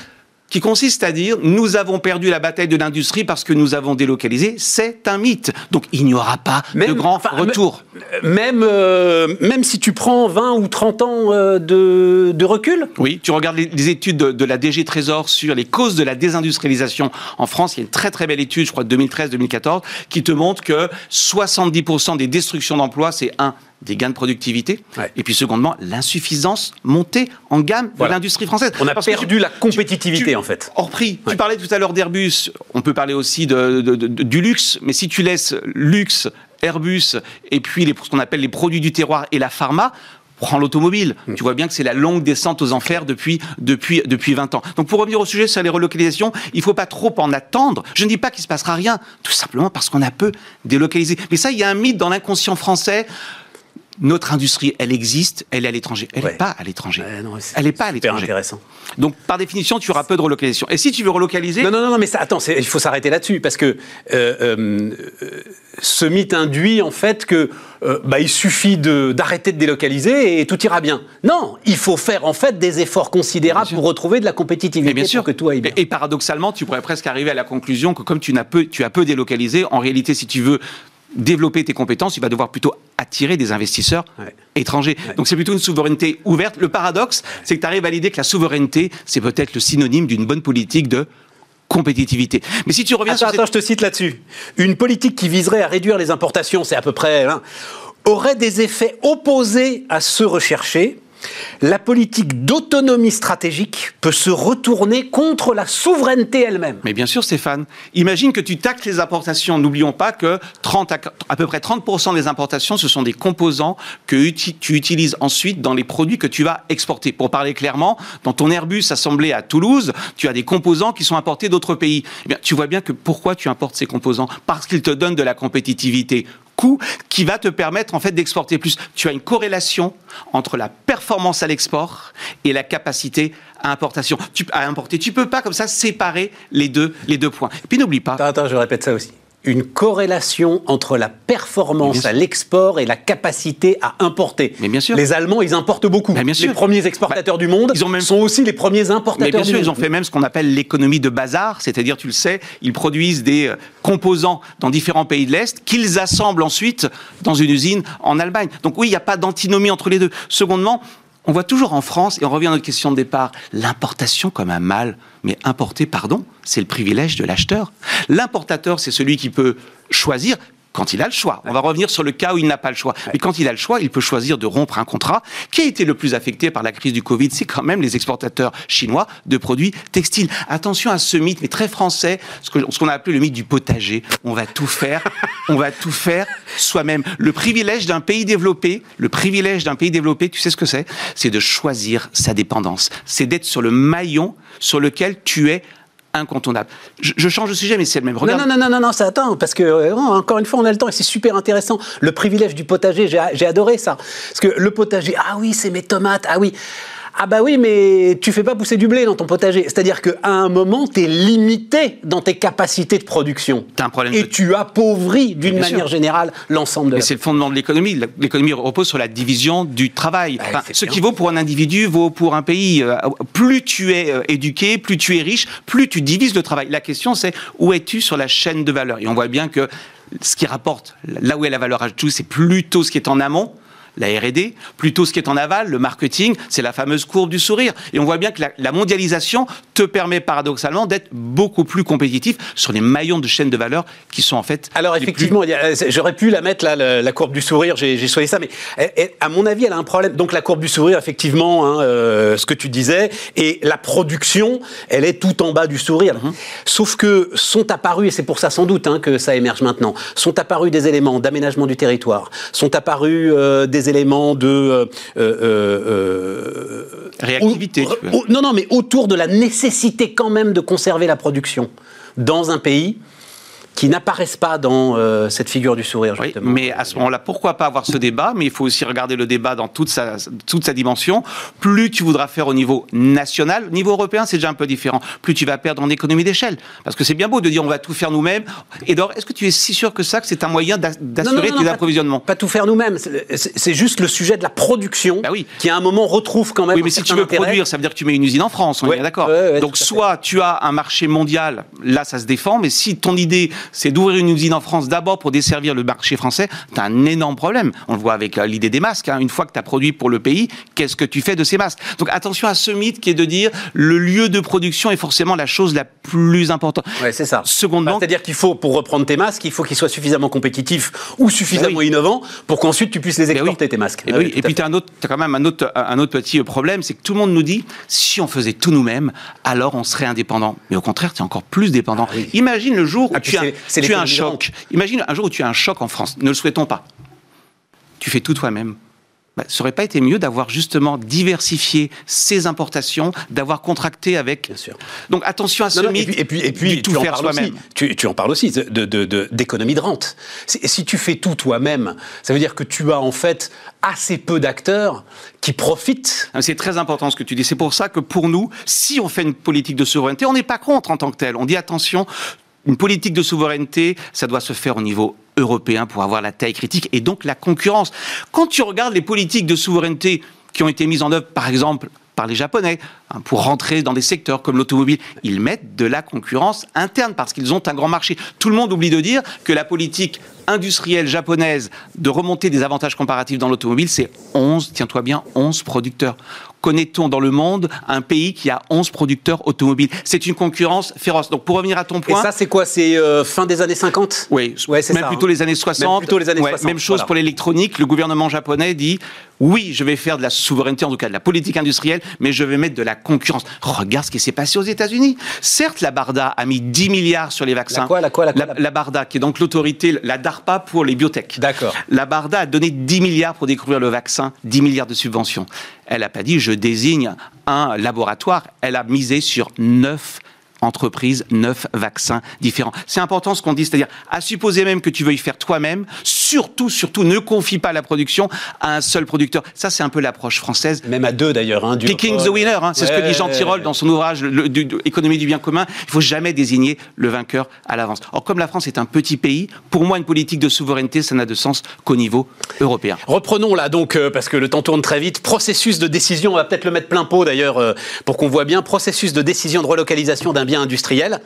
qui consiste à dire nous avons perdu la bataille de l'industrie parce que nous avons délocalisé, c'est un mythe. Donc il n'y aura pas de grand retour. Même, euh, même si tu prends 20 ou 30 ans euh, de, de, recul Oui, tu regardes les, études de, la DG Trésor sur les causes de la désindustrialisation en France. Il y a une très très belle étude, je crois de 2013-2014, qui te montre que 70% des destructions d'emplois, c'est un des gains de productivité, et puis secondement, l'insuffisance montée en gamme de l'industrie française. On a perdu la compétitivité, en fait. Hors prix. Tu parlais tout à l'heure d'Airbus, on peut parler aussi de, du luxe, mais si tu laisses luxe, Airbus, et puis les, ce qu'on appelle les produits du terroir et la pharma, prends l'automobile. Mm. Tu vois bien que c'est la longue descente aux enfers depuis, depuis, depuis 20 ans. Donc pour revenir au sujet sur les relocalisations, il ne faut pas trop en attendre. Je ne dis pas qu'il ne se passera rien, tout simplement parce qu'on a peu délocalisé. Mais ça, il y a un mythe dans l'inconscient français notre industrie, elle existe, elle est à l'étranger. Elle n'est pas à l'étranger. elle n'est pas à l'étranger. intéressant. Donc, par définition, tu auras peu de relocalisation. Et si tu veux relocaliser... Non, non, non, mais ça, attends, il faut s'arrêter là-dessus, parce que euh, euh, ce mythe induit, en fait, que euh, bah, il suffit d'arrêter de, délocaliser et tout ira bien. Non, il faut faire, en fait, des efforts considérables pour retrouver de la compétitivité bien sûr. que tout aille bien. Et, paradoxalement, tu pourrais presque arriver à la conclusion que comme tu, as peu, tu as peu délocalisé, en réalité, si tu veux développer tes compétences, il va devoir plutôt attirer des investisseurs étrangers. Donc c'est plutôt une souveraineté ouverte. Le paradoxe, c'est que tu arrives à l'idée que la souveraineté, c'est peut-être le synonyme d'une bonne politique de compétitivité. Mais si tu reviens attends, sur attends, je te cite là-dessus. Une politique qui viserait à réduire les importations, c'est à peu près, hein, aurait des effets opposés à ceux recherchés la politique d'autonomie stratégique peut se retourner contre la souveraineté elle-même. Mais bien sûr, Stéphane. Imagine que tu taxes les importations. N'oublions pas que 30 à, peu près 30% des importations, ce sont des composants que tu utilises ensuite dans les produits que tu vas exporter. Pour parler clairement, dans ton Airbus assemblé à Toulouse, tu as des composants qui sont importés d'autres pays. Eh bien, tu vois bien que pourquoi tu importes ces composants? Parce qu'ils te donnent de la compétitivité qui va te permettre en fait d'exporter plus. Tu as une corrélation entre la performance à l'export et la capacité à importation. Tu, à importer. Tu peux pas comme ça séparer les deux, les deux points. Et puis n'oublie pas. Attends, attends, je répète ça aussi. Une corrélation entre la performance à l'export et la capacité à importer. Mais bien sûr. Les Allemands, ils importent beaucoup. bien sûr. Les premiers exportateurs Bah, du monde ils ont même- sont aussi les premiers importateurs Mais bien du sûr, monde. ils ont fait même ce qu'on appelle l'économie de bazar, c'est-à-dire, tu le sais, ils produisent des euh, composants dans différents pays de l'Est qu'ils assemblent ensuite dans une usine en Allemagne. Donc oui, il n'y a pas d'antinomie entre les deux. Secondement, on voit toujours en France, et on revient à notre question de départ, l'importation comme un mal. Mais importer, pardon, c'est le privilège de l'acheteur. L'importateur, c'est celui qui peut choisir quand il a le choix. On va revenir sur le cas où il n'a pas le choix. Mais quand il a le choix, il peut choisir de rompre un contrat. Qui a été le plus affecté par la crise du Covid C'est quand même les exportateurs chinois de produits textiles. Attention à ce mythe, mais très français, ce qu'on a appelé le mythe du potager. On va tout faire, on va tout faire soi-même. Le privilège d'un pays développé, le privilège d'un pays développé, tu sais ce que c'est? C'est de choisir sa dépendance. C'est d'être sur le maillon sur lequel tu es incontournable. Je, je change de sujet, mais c'est le même. Regarde- non, non, non, non, non, ça attend, parce que, euh, encore une fois, on a le temps et c'est super intéressant. Le privilège du potager, j'ai adoré ça. Parce que le potager, ah oui, c'est mes tomates, ah oui. Ah bah oui, mais tu fais pas pousser du blé dans ton potager. C'est-à-dire qu'à un moment, tu es limité dans tes capacités de production. T'as un problème Et de- tu appauvris, d'une manière sûr. générale, l'ensemble de Mais la c'est le fondement de l'économie. L'économie repose sur la division du travail. Bah, Enfin, ce bien. qui vaut pour un individu vaut pour un pays. Euh, Plus tu es euh, éduqué, plus tu es riche, plus tu divises le travail. La question, c'est où es-tu sur la chaîne de valeur? Et on voit bien que ce qui rapporte, là où est la valeur ajoutée, c'est plutôt ce qui est en amont la R&D, plutôt ce qui est en aval, le marketing, c'est la fameuse courbe du sourire. Et on voit bien que la, la mondialisation te permet paradoxalement d'être beaucoup plus compétitif sur les maillons de chaîne de valeur qui sont en fait Alors plus- effectivement, euh, j'aurais pu la mettre là, la, la courbe du sourire, j'ai choisi ça, mais elle- elle- à mon avis, elle a un problème. Donc la courbe du sourire, effectivement, hein, euh, ce que tu disais, et la production, elle est tout en bas du sourire. Mhm. Sauf que sont apparus, et c'est pour ça sans doute hein, que ça émerge maintenant, sont apparus des éléments d'aménagement du territoire, sont apparus euh, des éléments de euh, euh, euh, Réactivité, au- au- non, non, mais autour de la nécessité quand même de conserver la production dans un pays qui n'apparaissent pas dans euh, cette figure du sourire, Oui, justement. mais à ce moment-là, pourquoi pas avoir ce débat? Mais il faut aussi regarder le débat dans toute sa, toute sa dimension. Plus tu voudras faire au niveau national, au niveau européen, c'est déjà un peu différent. Plus tu vas perdre en économie d'échelle. Parce que c'est bien beau de dire on va tout faire nous-mêmes. Et est-ce que tu es si sûr que ça, que c'est un moyen d'assurer tes approvisionnements? Pas tout faire nous-mêmes. C'est- juste le sujet de la production Bah oui. qui, à un moment, retrouve quand même. Oui, mais si tu veux intérêt. produire, ça veut dire que tu mets une usine en France, on est Ouais, d'accord. ouais, ouais, Donc soit tu as un marché mondial, là ça se défend, mais si ton idée c'est d'ouvrir une usine en France d'abord pour desservir le marché français, tu as un énorme problème. On le voit avec euh, l'idée des masques. hein. Une fois que tu as produit pour le pays, qu'est-ce que tu fais de ces masques? Donc attention à ce mythe qui est de dire le lieu de production est forcément la chose la plus importante. Ouais, c'est ça. Secondement, Bah, C'est-à-dire qu'il faut, pour reprendre tes masques, il faut qu'ils soient suffisamment compétitifs ou suffisamment Bah oui. innovants pour qu'ensuite tu puisses les oui. exporter, tes masques. Et, oui, à puis tu as, quand même un autre, un autre petit problème, c'est que tout le monde nous dit si on faisait tout nous-mêmes, alors on serait indépendant. Mais au contraire, tu es encore plus dépendant. Ah. Imagine le jour où Ah, puis tu as, tu as un choc. Imagine un jour où tu as un choc en France. Ne le souhaitons pas. Tu fais tout toi-même. Bah, ça aurait pas été mieux d'avoir justement diversifié ses importations, d'avoir contracté avec. Bien sûr. Donc attention à ce Non, non, et mythe puis, et puis, et puis tout tu en faire parles soi-même. aussi. Tu, tu en parles aussi de- de- de- d'économie de, rente. Si, si tu fais tout toi-même, ça veut dire que tu as en fait assez peu d'acteurs qui profitent. Ah, C'est très important ce que tu dis. C'est pour ça que pour nous, si on fait une politique de souveraineté, on n'est pas contre en tant que tel. On dit attention, une politique de souveraineté, ça doit se faire au niveau européen pour avoir la taille critique et donc la concurrence. Quand tu regardes les politiques de souveraineté qui ont été mises en œuvre, par exemple, par les Japonais, hein, pour rentrer dans des secteurs comme l'automobile, ils mettent de la concurrence interne parce qu'ils ont un grand marché. Tout le monde oublie de dire que la politique industrielle japonaise de remonter des avantages comparatifs dans l'automobile, c'est 11, tiens-toi bien, 11 producteurs. Connaît-on dans le monde un pays qui a 11 producteurs automobiles? C'est une concurrence féroce. Donc pour revenir à ton Et point, ça, c'est quoi? C'est euh, fin des années 50 oui, Ouais, c'est même ça, plutôt hein. les années 60. Même plutôt les années Ouais, 60, Même chose voilà. pour l'électronique. Le gouvernement japonais dit oui, je vais faire de la souveraineté, en tout cas de la politique industrielle, mais je vais mettre de la concurrence. Regarde ce qui s'est passé aux États-Unis. Certes, la Barda a mis 10 milliards sur les vaccins. La quoi, la quoi, la quoi, La, la- la Barda, qui est donc l'autorité, la DARPA pour les biotech. D'accord. La Barda a donné 10 milliards pour découvrir le vaccin, 10 milliards de subventions. Elle n'a pas dit je désigne un laboratoire, elle a misé sur 9 entreprises, neuf vaccins différents. C'est important ce qu'on dit, c'est-à-dire, à supposer même que tu veuilles faire toi-même, surtout, surtout, ne confie pas la production à un seul producteur. Ça, c'est un peu l'approche française. Même à deux d'ailleurs. Hein, Picking the winner, hein, c'est ce que dit Jean Tirole dans son ouvrage Économie du bien commun. Il faut jamais désigner le vainqueur à l'avance. Or, comme la France est un petit pays, pour moi, une politique de souveraineté, ça n'a de sens qu'au niveau européen. Reprenons là donc, euh, parce que le temps tourne très vite, processus de décision, on va peut-être le mettre plein pot d'ailleurs, euh, pour qu'on voit bien, processus de décision de relocalisation d'un bien industriel.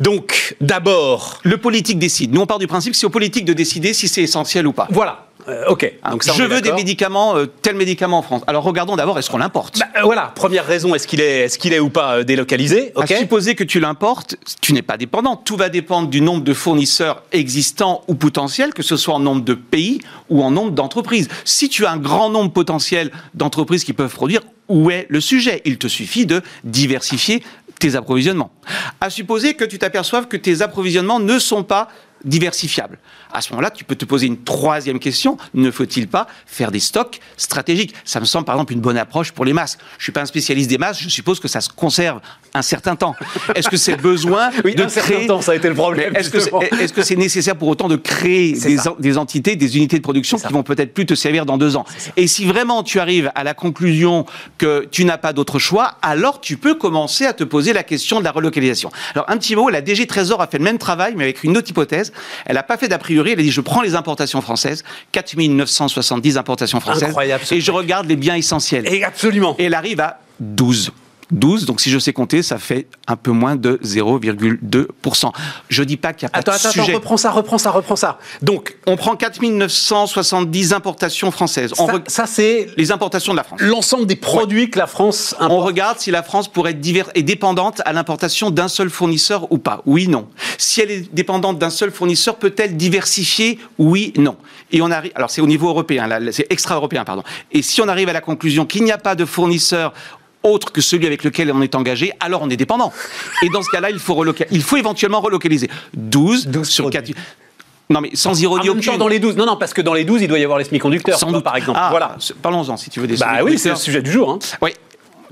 Donc, d'abord... Le politique décide. Nous, on part du principe que c'est au politique de décider si c'est essentiel ou pas. Voilà. Euh, ok. Donc ça, je veux des médicaments, euh, tel médicament en France. Alors regardons d'abord, est-ce qu'on l'importe? Bah, euh, Voilà, première raison, est-ce qu'il est, est, qu'il est ou pas délocalisé? Ok. À supposer que tu l'importes, tu n'es pas dépendant. Tout va dépendre du nombre de fournisseurs existants ou potentiels, que ce soit en nombre de pays ou en nombre d'entreprises. Si tu as un grand nombre potentiel d'entreprises qui peuvent produire, où est le sujet? Il te suffit de diversifier tes approvisionnements. À supposer que tu t'aperçoives que tes approvisionnements ne sont pas diversifiables à ce moment-là, tu peux te poser une troisième question. Ne faut-il pas faire des stocks stratégiques? Ça me semble par exemple une bonne approche pour les masques. Je ne suis pas un spécialiste des masques, je suppose que ça se conserve un certain temps. Est-ce que c'est besoin oui, de un créer... certain temps, ça a été le problème. Est-ce que c'est nécessaire pour autant de créer des, des, entités, des unités de production qui vont peut-être plus te servir dans deux ans? Et si vraiment tu arrives à la conclusion que tu n'as pas d'autre choix, alors tu peux commencer à te poser la question de la relocalisation. Alors un petit mot, la DG Trésor a fait le même travail, mais avec une autre hypothèse. Elle n'a pas fait d'a priori elle a dit je prends les importations françaises, 4970 importations françaises, Incroyable, et je regarde les biens essentiels. Et absolument. Et elle arrive à 12. 12, donc si je sais compter, ça fait un peu moins de 0,2%. Je dis pas qu'il n'y a pas attends, de attends, sujet. Attends, reprends ça, reprends ça, reprends ça. Donc, on prend 4970 importations françaises. Ça, re... ça c'est les importations de la France. L'ensemble des produits ouais. que la France importe. On regarde si la France pourrait être divers et dépendante à l'importation d'un seul fournisseur ou pas. Oui, non. Si elle est dépendante d'un seul fournisseur, peut-elle diversifier? Oui, non. Et on arrive. Alors, c'est au niveau européen, là, c'est extra-européen, pardon. Et si on arrive à la conclusion qu'il n'y a pas de fournisseur autre que celui avec lequel on est engagé, alors on est dépendant. Et dans ce cas-là, il faut, il faut éventuellement relocaliser. 12, 12 sur 4. Non, mais sans ironie en même temps, dans les 12. Non, non, parce que dans les 12, il doit y avoir les semi-conducteurs, sans doute. par exemple. Ah, voilà. Parlons-en, si tu veux, des Bah oui, c'est le sujet du jour. Hein. Oui.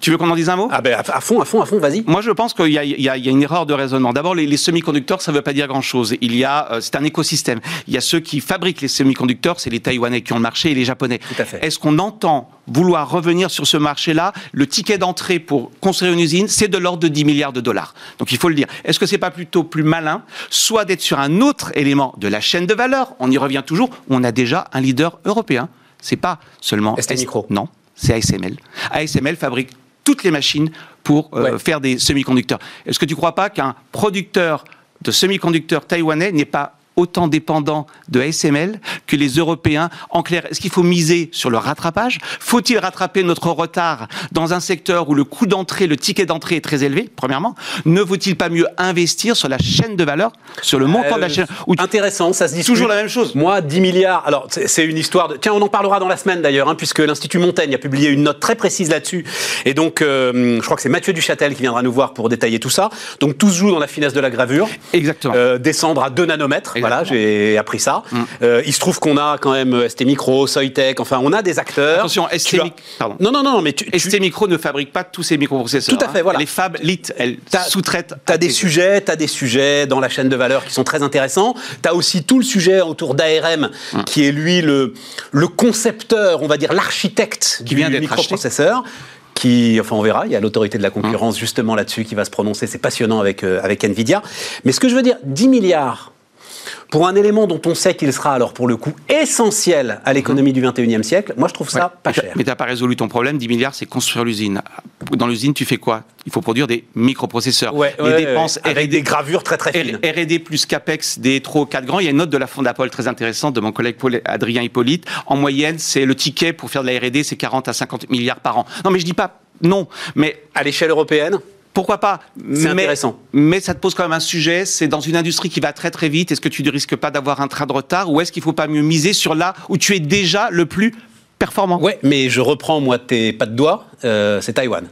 Tu veux qu'on en dise un mot? Ah ben à fond, à fond, à fond, vas-y. Moi, je pense qu'il y, y, y, a une erreur de raisonnement. D'abord, les, les semi-conducteurs, ça ne veut pas dire grand-chose. Il y a, euh, c'est un écosystème. Il y a ceux qui fabriquent les semi-conducteurs, c'est les Taïwanais qui ont le marché et les Japonais. Tout à fait. Est-ce qu'on entend vouloir revenir sur ce marché-là? Le ticket d'entrée pour construire une usine, c'est de l'ordre de 10 milliards de dollars. Donc, il faut le dire. Est-ce que c'est pas plutôt plus malin, soit d'être sur un autre élément de la chaîne de valeur? On y revient toujours. On a déjà un leader européen. C'est pas seulement ST Micro? Non, c'est ASML. ASML fabrique toutes les machines pour euh, Ouais. faire des semi-conducteurs. Est-ce que tu ne crois pas qu'un producteur de semi-conducteurs taïwanais n'est pas autant dépendant de ASML que les Européens En clair, est-ce qu'il faut miser sur le rattrapage? Faut-il rattraper notre retard dans un secteur où le coût d'entrée, le ticket d'entrée est très élevé, premièrement? Ne vaut-il pas mieux investir sur la chaîne de valeur, sur le montant de la Euh, chaîne où tu- Intéressant, ça se discute. Toujours la même chose. Moi, 10 milliards. Alors, c'est une histoire de. Tiens, on en parlera dans la semaine d'ailleurs, hein, puisque l'Institut Montaigne a publié une note très précise là-dessus. Et donc, euh, je crois que c'est Mathieu Duchâtel qui viendra nous voir pour détailler tout ça. Donc, tout se joue dans la finesse de la gravure. Exactement. Euh, descendre à 2 nanomètres. Voilà, j'ai appris ça. Mm. Euh, il se trouve qu'on a quand même ST Micro, Soitec, enfin, on a des acteurs. Attention, ST, as- Mic- pardon. Non, non, non, mais tu, tu- ST Micro ne fabrique pas tous ces microprocesseurs. Tout à fait, hein. voilà. Les fab lit, elles sous-traitent. T'as des sujets, t'as des sujets dans la chaîne de valeur qui sont très intéressants. T'as aussi tout le sujet autour d'ARM, Hum. qui est lui le, le concepteur, on va dire l'architecte Qui du vient microprocesseur. Qui, enfin, on verra. Il y a l'autorité de la concurrence justement là-dessus qui va se prononcer. C'est passionnant avec euh, avec Nvidia. Mais ce que je veux dire, 10 milliards pour un élément dont on sait qu'il sera alors pour le coup essentiel à l'économie du 21e siècle. Moi, je trouve ça Ouais. pas cher. Mais tu n'as pas résolu ton problème. 10 milliards, c'est construire l'usine. Dans l'usine, tu fais quoi? Il faut produire des microprocesseurs. Ouais, les ouais, dépenses avec R&D des gravures très très fines. R&D plus CAPEX des trop 4 grands. Il y a une note de la Fondapol très intéressante de mon collègue Paul- Adrien Hippolyte. En moyenne, c'est le ticket pour faire de la R&D, c'est 40 à 50 milliards par an. Non, mais je dis pas non, mais À l'échelle européenne, pourquoi pas C'est mais, intéressant. Mais ça te pose quand même un sujet. C'est dans une industrie qui va très très vite. Est-ce que tu ne risques pas d'avoir un train de retard ou est-ce qu'il faut pas mieux miser sur là où tu es déjà le plus performant? Ouais, mais je reprends moi tes pas de doigts, euh, c'est Taïwan.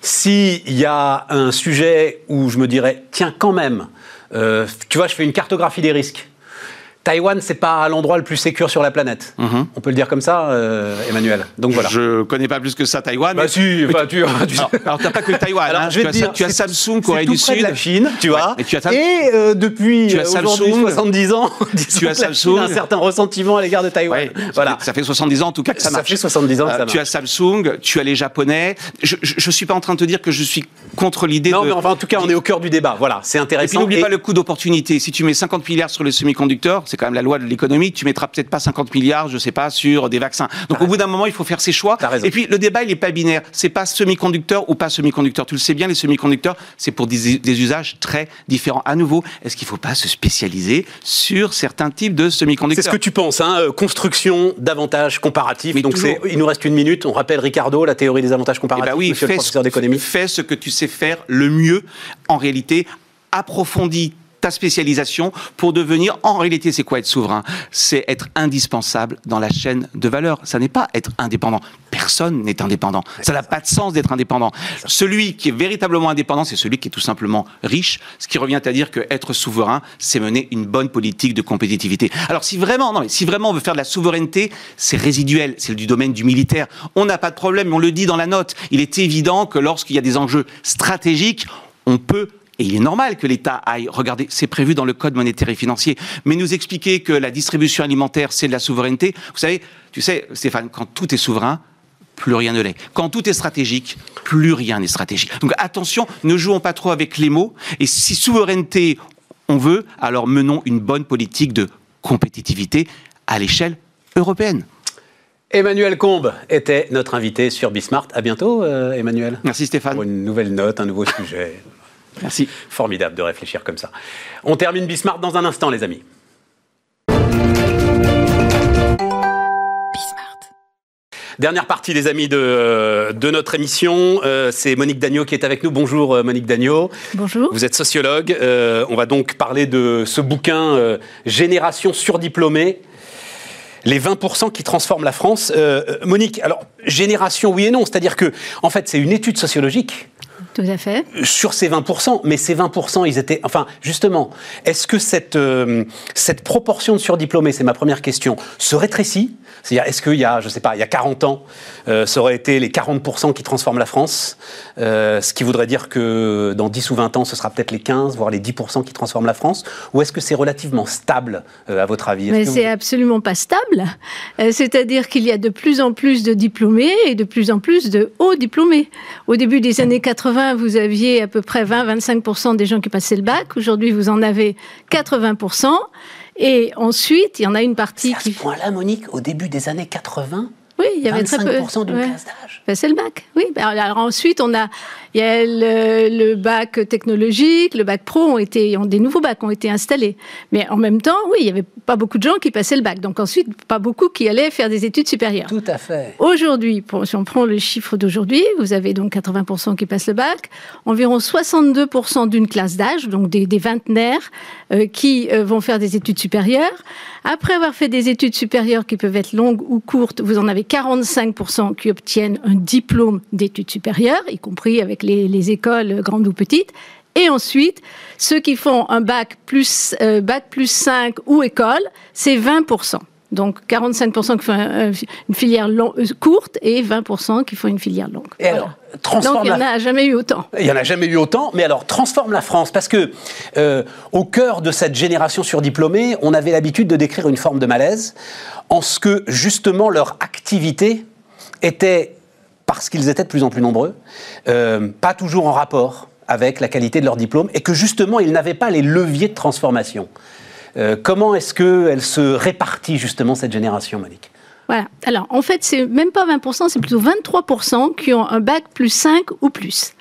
S'il y a un sujet où je me dirais, tiens, quand même, euh, tu vois, je fais une cartographie des risques. Taïwan, c'est pas l'endroit le plus sécur sur la planète. Mhm. On peut le dire comme ça, euh, Emmanuel. Donc voilà. Je connais pas plus que ça Taïwan. Bah mais- si, enfin, tu, tu- Alors, alors, t'as pas que Taïwan. Alors, hein. je vais tu, as, te dire, tu as c'est- Samsung, Corée tout du près de Sud. la Chine, tu vois. Et tu as Sam- Et, euh, depuis Tu as euh, Samsung. 70 ans, Tu as Samsung. un certain ressentiment à l'égard de Taïwan. Ouais, voilà. Ça fait 70 ans en tout cas que ça, Ça marche. fait 70 ans que ça tu as marche. Samsung, tu as les Japonais. Je, je, je suis pas en train de te dire que je suis contre l'idée Non, de. mais enfin, en tout cas, on est au cœur du débat. Voilà, c'est Et intéressant. puis n'oublie Et- pas le coût d'opportunité. Si tu mets 50 milliards sur les semi-conducteurs, c'est quand même la loi de l'économie, tu mettras peut-être pas 50 milliards, je sais pas, sur des vaccins. Donc au bout d'un moment, il faut faire ses choix. Et puis le débat, il est pas binaire. C'est pas semi-conducteur ou pas semi-conducteur. Tu le sais bien, les semi-conducteurs, c'est pour des, des usages très différents. À nouveau, est-ce qu'il faut pas se spécialiser sur certains types de C'est semi-conducteurs ce que tu penses, hein, euh, construction d'avantages comparatifs. Mais Donc toujours. c'est, il nous reste une minute. On rappelle Ricardo, la théorie des avantages Eh comparatifs. ben oui, monsieur le professeur d'économie. fais ce que tu sais faire le mieux. En réalité, approfondis ta spécialisation pour devenir, en réalité, c'est quoi être souverain? C'est être indispensable dans la chaîne de valeur. Ça n'est pas être indépendant. Personne n'est indépendant. Ça n'a pas de sens d'être indépendant. Celui qui est véritablement indépendant, c'est celui qui est tout simplement riche, ce qui revient à dire que être souverain, c'est mener une bonne politique de compétitivité. Alors si vraiment, non, si vraiment on veut faire de la souveraineté, c'est résiduel, c'est du domaine du militaire. On n'a pas de problème, on le dit dans la note. Il est évident que lorsqu'il y a des enjeux stratégiques, on peut et il est normal que l'État aille regarder, c'est prévu dans le code monétaire et financier, mais nous expliquer que la distribution alimentaire, c'est de la souveraineté. Vous savez, tu sais, Stéphane, quand tout est souverain, plus rien ne l'est. Quand tout est stratégique, plus rien n'est stratégique. Donc attention, ne jouons pas trop avec les mots. Et si souveraineté on veut, alors menons une bonne politique de compétitivité à l'échelle européenne. Emmanuel Combe était notre invité sur Bismart. À bientôt, euh, Emmanuel. Merci Stéphane. Pour une nouvelle note, un nouveau sujet. Merci. Formidable de réfléchir comme ça. On termine Bismart dans un instant, les amis. Dernière partie, les amis, de, de notre émission. Euh, c'est Monique Dagneau qui est avec nous. Bonjour, euh, Monique Dagneau. Bonjour. Vous êtes sociologue. Euh, on va donc parler de ce bouquin euh, Génération surdiplômée. Les 20% qui transforment la France. Monique, alors, génération, oui et non. C'est-à-dire que, en fait, c'est une étude sociologique Tout à fait. sur ces 20%, mais ces 20%, ils étaient... Enfin, justement, est-ce que cette, euh, cette proportion de surdiplômés, c'est ma première question, se rétrécit? C'est-à-dire, est-ce qu'il y a, je sais pas, il y a 40 ans, euh, ça aurait été les 40% qui transforment la France, euh, ce qui voudrait dire que dans 10 ou 20 ans, ce sera peut-être les 15, voire les 10% qui transforment la France Ou est-ce que c'est relativement stable, euh, à votre avis? Mais que vous- c'est absolument pas stable. C'est-à-dire qu'il y a de plus en plus de diplômés et de plus en plus de hauts diplômés. Au début des années 80, vous aviez à peu près 20-25% des gens qui passaient le bac. Aujourd'hui, vous en avez 80%. Et ensuite, il y en a une partie à ce qui... point-là, Monique, au début des années 80, Oui, il y avait très peu... 25% d'une ouais. classe d'âge Ben, c'est le bac, oui. Ben, Alors ensuite, on a, il y a le, le bac technologique, le bac pro ont été, ont, des nouveaux bacs ont été installés. Mais en même temps, oui, il y avait pas beaucoup de gens qui passaient le bac. Donc ensuite, pas beaucoup qui allaient faire des études supérieures. Tout à fait. Aujourd'hui, si on prend le chiffre d'aujourd'hui, vous avez donc 80% qui passent le bac, environ 62% d'une classe d'âge, donc des, des vingtenaires, euh, qui euh, vont faire des études supérieures. Après avoir fait des études supérieures qui peuvent être longues ou courtes, vous en avez 45% qui obtiennent un diplôme d'études supérieures, y compris avec les, les écoles euh, grandes ou petites. Et ensuite, ceux qui font un bac plus, euh, bac plus 5 ou école, c'est 20%. Donc 45% qui font un- une filière long- euh, courte et 20% qui font une filière longue. Et alors, transforme Donc il n'y en a jamais eu autant. Il n'y en a jamais eu autant, mais alors transforme la France, parce que euh, au cœur de cette génération surdiplômée, on avait l'habitude de décrire une forme de malaise, en ce que justement leur activité était, parce qu'ils étaient de plus en plus nombreux, euh, pas toujours en rapport avec la qualité de leur diplôme, et que justement ils n'avaient pas les leviers de transformation. Euh, comment est-ce qu'elle se répartit justement cette génération, Monique? Voilà. Alors, en fait, c'est même pas 20%, c'est plutôt 23% qui ont un bac plus 5 ou plus.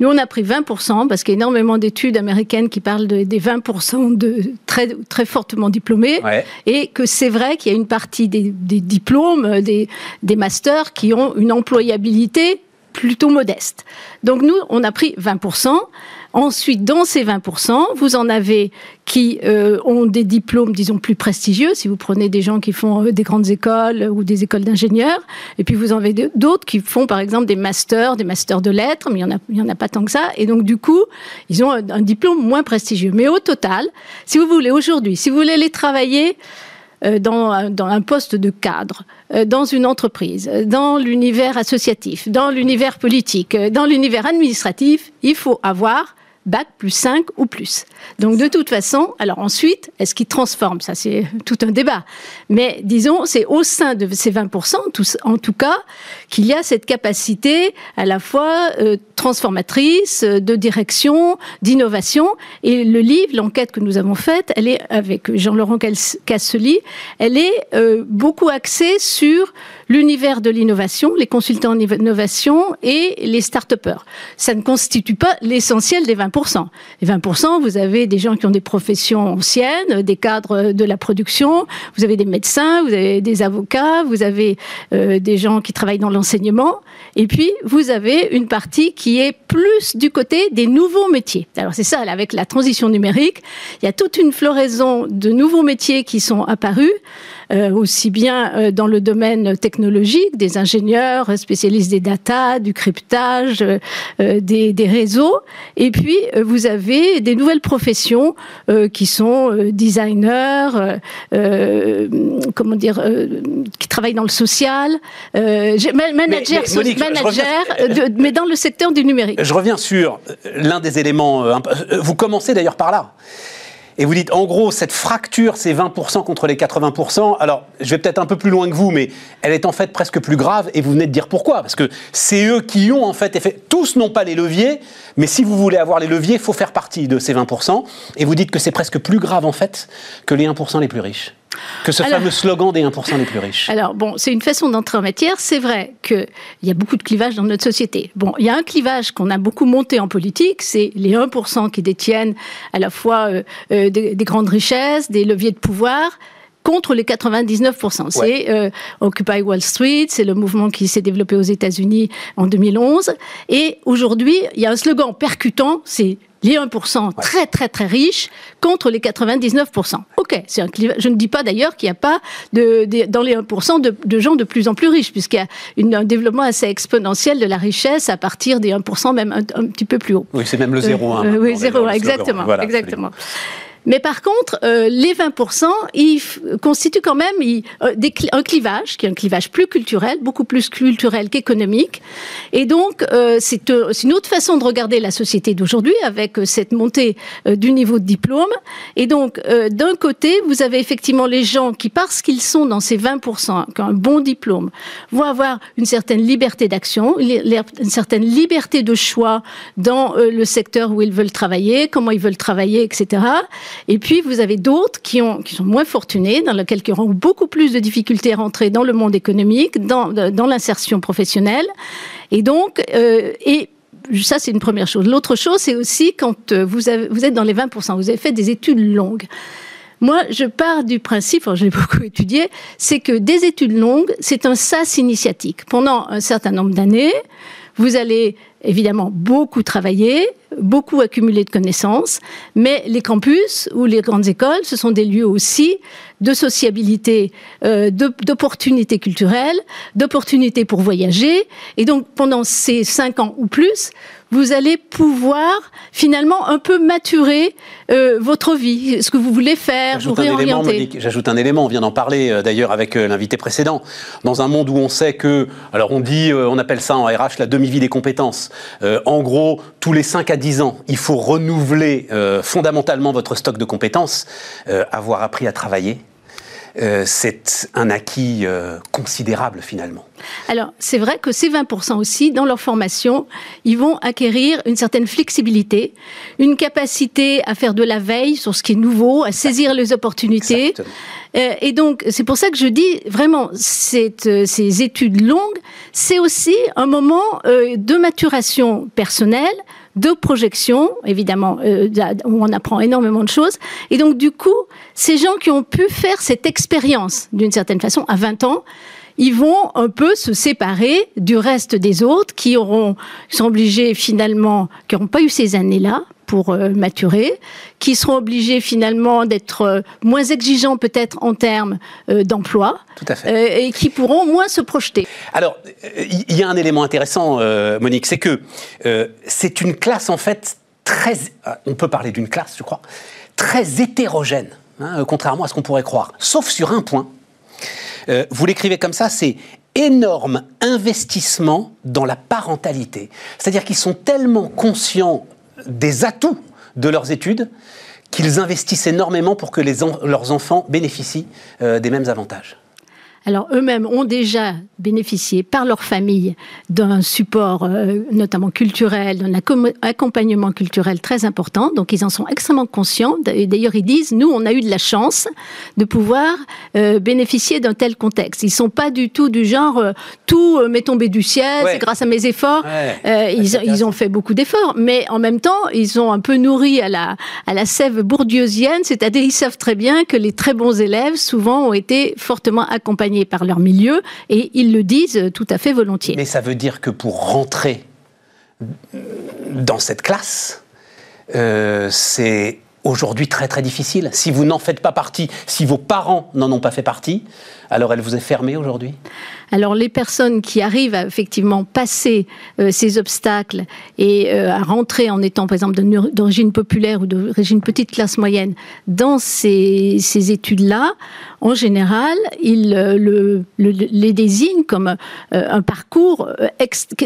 Nous, on a pris 20% parce qu'il y a énormément d'études américaines qui parlent de- des 20% de très, très fortement diplômés. Ouais. Et que c'est vrai qu'il y a une partie des, des diplômes, des, des masters qui ont une employabilité plutôt modeste. Donc nous, on a pris 20%. Ensuite, dans ces 20%, vous en avez qui euh, ont des diplômes, disons, plus prestigieux, si vous prenez des gens qui font euh, des grandes écoles ou des écoles d'ingénieurs, et puis vous en avez d'autres qui font, par exemple, des masters, des masters de lettres, mais il n'y en, a, pas tant que ça, et donc du coup, ils ont un, diplôme moins prestigieux. Mais au total, si vous voulez, aujourd'hui, si vous voulez les travailler, euh, dans, un poste de cadre, dans une entreprise, dans l'univers associatif, dans l'univers politique, dans l'univers administratif, il faut avoir bac plus 5 ou plus. Donc de toute façon, alors ensuite, est-ce qu'il transforme? Ça, c'est tout un débat. Mais disons, c'est au sein de ces 20%, en tout cas, qu'il y a cette capacité à la fois euh, transformatrice, de direction, d'innovation. Et le livre, l'enquête que nous avons faite, elle est avec Jean-Laurent Cassely, elle est euh, beaucoup axée sur l'univers de l'innovation, les consultants en innovation et les start-upers. Ça ne constitue pas l'essentiel des 20%. Les 20%, vous avez des gens qui ont des professions anciennes, des cadres de la production, vous avez des médecins, vous avez des avocats, vous avez euh, des gens qui travaillent dans l'enseignement, et puis vous avez une partie qui est plus du côté des nouveaux métiers. Alors c'est ça, avec la transition numérique, il y a toute une floraison de nouveaux métiers qui sont apparus. Euh, aussi bien euh, dans le domaine technologique, des ingénieurs spécialistes des data, du cryptage, euh, des, des, réseaux. Et puis, vous avez des nouvelles professions qui sont designers, comment dire, qui travaillent dans le social, manager, mais, manager mais dans le secteur du numérique. Je reviens sur l'un des éléments. Vous commencez d'ailleurs par là. Et vous dites, en gros, cette fracture, c'est 20% contre les 80%. Alors, je vais peut-être un peu plus loin que vous, mais elle est en fait presque plus grave. Et vous venez de dire pourquoi. Parce que c'est eux qui ont en fait. Tous n'ont pas les leviers, mais si vous voulez avoir les leviers, il faut faire partie de ces 20%. Et vous dites que c'est presque plus grave en fait que les 1% les plus riches. Que ce fameux slogan des 1% les plus riches. Alors, bon, c'est une façon d'entrer en matière. C'est vrai qu'il y a beaucoup de clivages dans notre société. Bon, il y a un clivage qu'on a beaucoup monté en politique, c'est les 1% qui détiennent à la fois euh, euh, des, grandes richesses, des leviers de pouvoir, contre les 99%. C'est euh, Occupy Wall Street, c'est le mouvement qui s'est développé aux États-Unis en 2011. Et aujourd'hui, il y a un slogan percutant, c'est les 1% très très très riches contre les 99%. Ok, c'est un Je ne dis pas d'ailleurs qu'il n'y a pas de, dans les 1% de, gens de plus en plus riches, puisqu'il y a un développement assez exponentiel de la richesse à partir des 1%, même un, petit peu plus haut. Oui, c'est même le 0,1. Euh, oui, 0,1, exactement. Voilà, exactement. Mais par contre, euh, les 20%, ils constituent quand même euh, un clivage, qui est un clivage plus culturel, beaucoup plus culturel qu'économique. Et donc, euh, c'est une autre façon de regarder la société d'aujourd'hui, avec cette montée du niveau de diplôme. Et donc, d'un côté, vous avez effectivement les gens qui, parce qu'ils sont dans ces 20%, qui ont un bon diplôme, vont avoir une certaine liberté d'action, une certaine liberté de choix dans le secteur où ils veulent travailler, comment ils veulent travailler, etc. Et puis, vous avez d'autres qui, ont, qui sont moins fortunés, dans lesquels qui auront beaucoup plus de difficultés à rentrer dans le monde économique, dans, l'insertion professionnelle. Et donc, euh, ça, c'est une première chose. L'autre chose, c'est aussi quand euh, vous, vous êtes dans les 20%, vous avez fait des études longues. Moi, je pars du principe, enfin, j'ai beaucoup étudié, c'est que des études longues, c'est un sas initiatique. Pendant un certain nombre d'années, vous allez évidemment beaucoup travailler, beaucoup accumuler de connaissances, mais les campus ou les grandes écoles, ce sont des lieux aussi de sociabilité, euh, d'opportunités culturelles, d'opportunités pour voyager. Et donc, pendant ces cinq ans ou plus, vous allez pouvoir finalement un peu maturer euh, votre vie, ce que vous voulez faire, vous réorienter. J'ajoute un élément, on vient d'en parler euh, d'ailleurs avec euh, l'invité précédent. Dans un monde où on sait que, alors on dit, on appelle ça en RH la demi-vie des compétences. En gros, tous les 5 à 10 ans, il faut renouveler fondamentalement votre stock de compétences, avoir appris à travailler, euh, c'est un acquis euh, considérable finalement. Alors, c'est vrai que ces 20% aussi, dans leur formation, ils vont acquérir une certaine flexibilité, une capacité à faire de la veille sur ce qui est nouveau, à saisir les opportunités. Euh, et donc, c'est pour ça que je dis vraiment, ces études longues, c'est aussi un moment de maturation personnelle, de projection, évidemment, euh, où on apprend énormément de choses. Et donc, du coup, ces gens qui ont pu faire cette expérience, d'une certaine façon, à 20 ans, ils vont un peu se séparer du reste des autres qui auront, sont obligés finalement, qui n'auront pas eu ces années-là, pour euh, maturer, qui seront obligés finalement d'être euh, moins exigeants peut-être en termes euh, d'emploi, et qui pourront moins se projeter. Alors, il y a un élément intéressant, Monique, c'est que c'est une classe en fait très, on peut parler d'une classe, je crois, très hétérogène, hein, contrairement à ce qu'on pourrait croire, sauf sur un point. vous l'écrivez comme ça, c'est énorme investissement dans la parentalité. C'est-à-dire qu'ils sont tellement conscients des atouts de leurs études qu'ils investissent énormément pour que leurs enfants bénéficient euh, des mêmes avantages alors eux-mêmes ont déjà bénéficié par leur famille d'un support, euh, notamment culturel, d'un accompagnement culturel très important. Donc ils en sont extrêmement conscients. Et d'ailleurs ils disent, nous, on a eu de la chance de pouvoir euh, bénéficier d'un tel contexte. Ils sont pas du tout du genre, euh, tout m'est tombé du ciel, c'est grâce à mes efforts. ils, ils, ont fait beaucoup d'efforts, mais en même temps, ils ont un peu nourri à la, à la sève bourdieusienne, c'est-à-dire ils savent très bien que les très bons élèves, souvent, ont été fortement accompagnés par leur milieu et ils le disent tout à fait volontiers. Mais ça veut dire que pour rentrer dans cette classe, euh, c'est aujourd'hui très très difficile. Si vous n'en faites pas partie, si vos parents n'en ont pas fait partie, alors elle vous est fermée aujourd'hui? Alors les personnes qui arrivent à effectivement passer euh, ces obstacles et euh, à rentrer en étant par exemple d'origine populaire ou d'origine petite classe moyenne dans ces, études-là, en général, ils euh, le, les désignent comme un parcours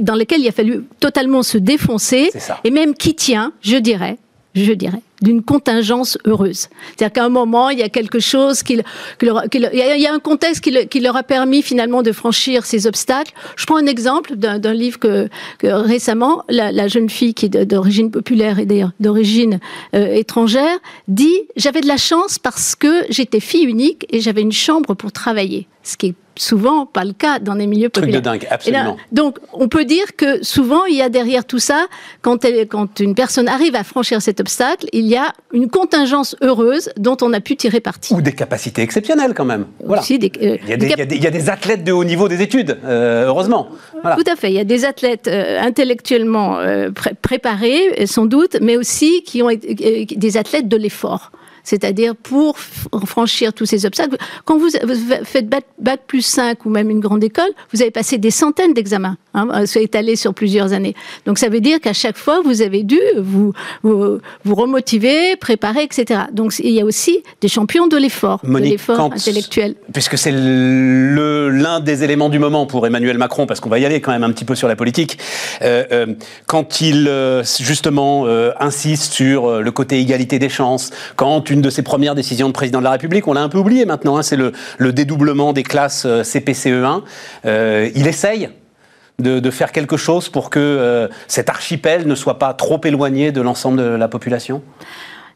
dans lequel il a fallu totalement se défoncer et même qui tient, je dirais, je dirais, d'une contingence heureuse. C'est-à-dire qu'à un moment, il y a quelque chose qui, il y a un contexte qui, leur a permis finalement de franchir ces obstacles. Je prends un exemple d'un livre que, récemment, la, jeune fille qui est d'origine populaire et d'ailleurs d'origine euh, étrangère dit j'avais de la chance parce que j'étais fille unique et j'avais une chambre pour travailler, ce qui est souvent pas le cas dans les milieux populaires. Truc de dingue, absolument. donc, on peut dire que souvent, il y a derrière tout ça, quand, quand une personne arrive à franchir cet obstacle, il y a une contingence heureuse dont on a pu tirer parti. Ou des capacités exceptionnelles quand même. Voilà. il, y a des, athlètes de haut niveau des études, euh, heureusement. Tout à fait. Il y a des athlètes euh, intellectuellement euh, préparés, sans doute, mais aussi qui ont des athlètes de l'effort c'est-à-dire pour franchir tous ces obstacles. Quand vous, faites bac, plus 5 ou même une grande école, vous avez passé des centaines d'examens, hein, étalés sur plusieurs années. Donc ça veut dire qu'à chaque fois, vous avez dû vous, vous, remotiver, préparer, etc. Donc il y a aussi des champions de l'effort, de l'effort intellectuel. Puisque c'est l'un des éléments du moment pour Emmanuel Macron, parce qu'on va y aller quand même un petit peu sur la politique, euh, euh, quand il euh, justement insiste sur le côté égalité des chances, quand une de ses premières décisions de président de la République. On l'a un peu oublié maintenant, hein, c'est le, dédoublement des classes euh, CPCE1. Euh, il essaye de, faire quelque chose pour que euh, cet archipel ne soit pas trop éloigné de l'ensemble de la population?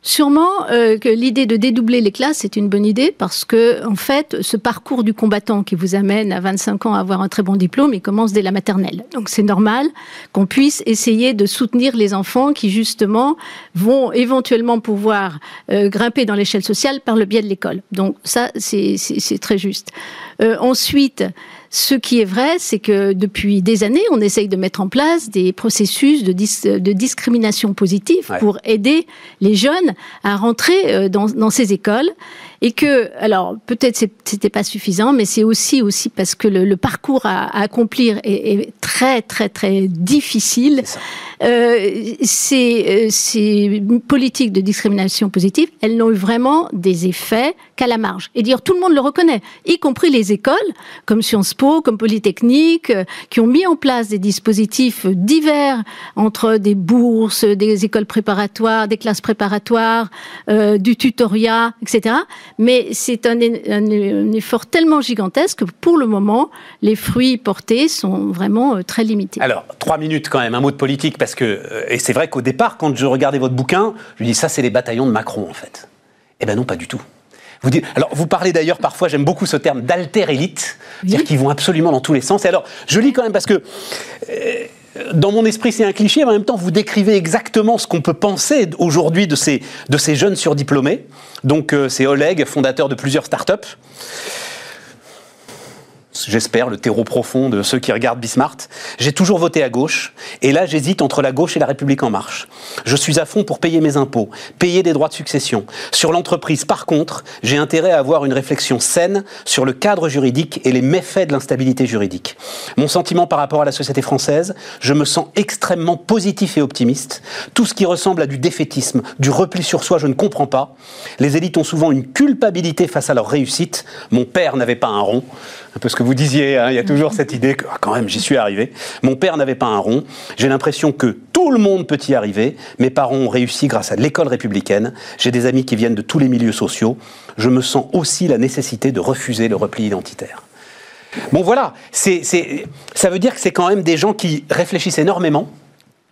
Sûrement euh, que l'idée de dédoubler les classes est une bonne idée parce que, en fait, ce parcours du combattant qui vous amène à 25 ans à avoir un très bon diplôme, il commence dès la maternelle. Donc c'est normal qu'on puisse essayer de soutenir les enfants qui, justement, vont éventuellement pouvoir euh, grimper dans l'échelle sociale par le biais de l'école. Donc ça, c'est très juste. Euh, ensuite, ce qui est vrai, c'est que depuis des années, on essaye de mettre en place des processus de, de discrimination positive pour aider les jeunes à rentrer euh, dans, dans ces écoles. Et que, alors peut-être c'était pas suffisant, mais c'est aussi aussi parce que le, parcours à, accomplir est, très très très difficile. Euh, ces, euh, ces, politiques de discrimination positive, elles n'ont eu vraiment des effets qu'à la marge. Et dire tout le monde le reconnaît, y compris les écoles comme Sciences Po, comme Polytechnique, euh, qui ont mis en place des dispositifs divers entre des bourses, des écoles préparatoires, des classes préparatoires, euh, du tutorat, etc mais c'est un, effort tellement gigantesque que pour le moment, les fruits portés sont vraiment très limités. Alors, trois minutes quand même, un mot de politique, que, euh, et c'est vrai qu'au départ, quand je regardais votre bouquin, je me dis, ça, c'est les bataillons de Macron, en fait. Eh bien non, pas du tout. Vous dites, alors, vous parlez d'ailleurs parfois, j'aime beaucoup ce terme d'alter élite, c'est-à-dire qu'ils vont absolument dans tous les sens. Et alors, je lis quand même parce que euh, dans mon esprit, c'est un cliché, mais en même temps, vous décrivez exactement ce qu'on peut penser aujourd'hui de ces, de ces jeunes surdiplômés. Donc, euh, c'est Oleg, fondateur de plusieurs startups. J'espère, le terreau profond de ceux qui regardent Bismart. J'ai toujours voté à gauche, et là j'hésite entre la gauche et la République en marche. Je suis à fond pour payer mes impôts, payer des droits de succession. Sur l'entreprise, par contre, j'ai intérêt à avoir une réflexion saine sur le cadre juridique et les méfaits de l'instabilité juridique. Mon sentiment par rapport à la société française, je me sens extrêmement positif et optimiste. Tout ce qui ressemble à du défaitisme, du repli sur soi, je ne comprends pas. Les élites ont souvent une culpabilité face à leur réussite. Mon père n'avait pas un rond. Un peu ce que vous disiez, hein, il y a toujours cette idée que ah, quand même j'y suis arrivé. Mon père n'avait pas un rond. J'ai l'impression que tout le monde peut y arriver. Mes parents ont réussi grâce à l'école républicaine. J'ai des amis qui viennent de tous les milieux sociaux. Je me sens aussi la nécessité de refuser le repli identitaire. Bon voilà, ça veut dire que c'est quand même des gens qui réfléchissent énormément,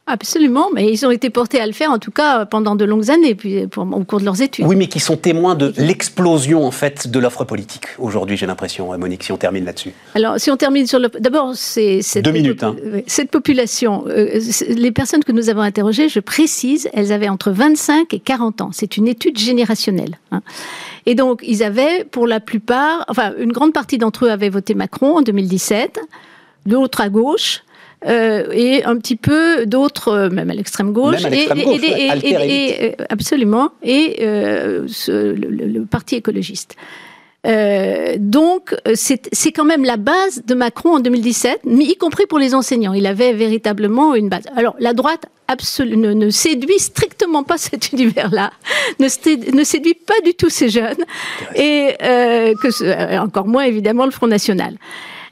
Absolument, mais ils ont été portés à le faire en tout cas pendant de longues années, puis pour, au cours de leurs études. Oui, mais qui sont témoins de l'explosion en fait de l'offre politique aujourd'hui, j'ai l'impression, Monique, si on termine là-dessus. Alors, si on termine sur le, d'abord, c'est cette, Deux minutes, hein. cette population, euh, les personnes que nous avons interrogées, je précise, elles avaient entre 25 et 40 ans. C'est une étude générationnelle. Hein. Et donc, ils avaient, pour la plupart, enfin, une grande partie d'entre eux avaient voté Macron en 2017, l'autre à gauche. Euh, et un petit peu d'autres, euh, même à l'extrême gauche, et, et- et- absolument, et euh, ce- le, parti écologiste. Euh, donc, euh, c'est c'est quand même la base de Macron en 2017, mais y compris pour les enseignants. Il avait véritablement une base. Alors, la droite absolue, ne, ne séduit strictement pas cet univers-là, ne, sé- ne séduit pas du tout ces jeunes, et euh, que euh, encore moins évidemment le Front National.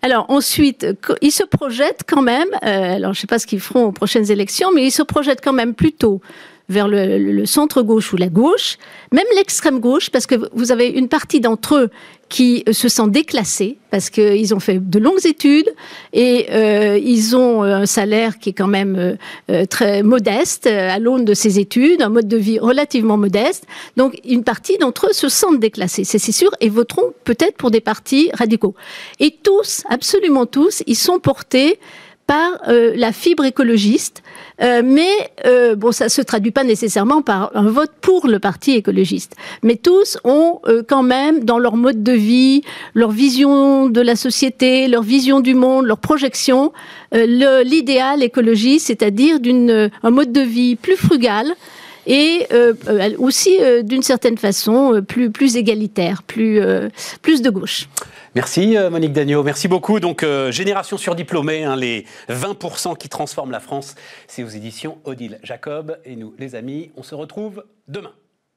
Alors ensuite, ils se projettent quand même, euh, alors je ne sais pas ce qu'ils feront aux prochaines élections, mais ils se projettent quand même plutôt vers le, centre-gauche ou la gauche, même l'extrême gauche, parce que vous avez une partie d'entre eux qui euh, se sent déclassés parce qu'ils ont fait de longues études et euh, ils ont euh, un salaire qui est quand même euh, euh, très modeste à l'aune de ces études, un mode de vie relativement modeste. Donc une partie d'entre eux se sentent déclassés, c'est c'est sûr, et voteront peut-être pour des partis radicaux. Et tous, absolument tous, ils sont portés par euh, la fibre écologiste, euh, mais euh, bon, ça se traduit pas nécessairement par un vote pour le parti écologiste. Mais tous ont euh, quand même dans leur mode de vie, leur vision de la société, leur vision du monde, leur projection, euh, l'idéal écologiste, c'est-à-dire d'une un mode de vie plus frugal et euh, euh, aussi euh, d'une certaine façon euh, plus plus égalitaire, plus euh, plus de gauche. Merci euh, Monique Dagneau, merci beaucoup. Donc euh, Génération surdiplômée, hein, les 20% qui transforment la France, c'est aux éditions Odile Jacob. Et nous, les amis, on se retrouve demain.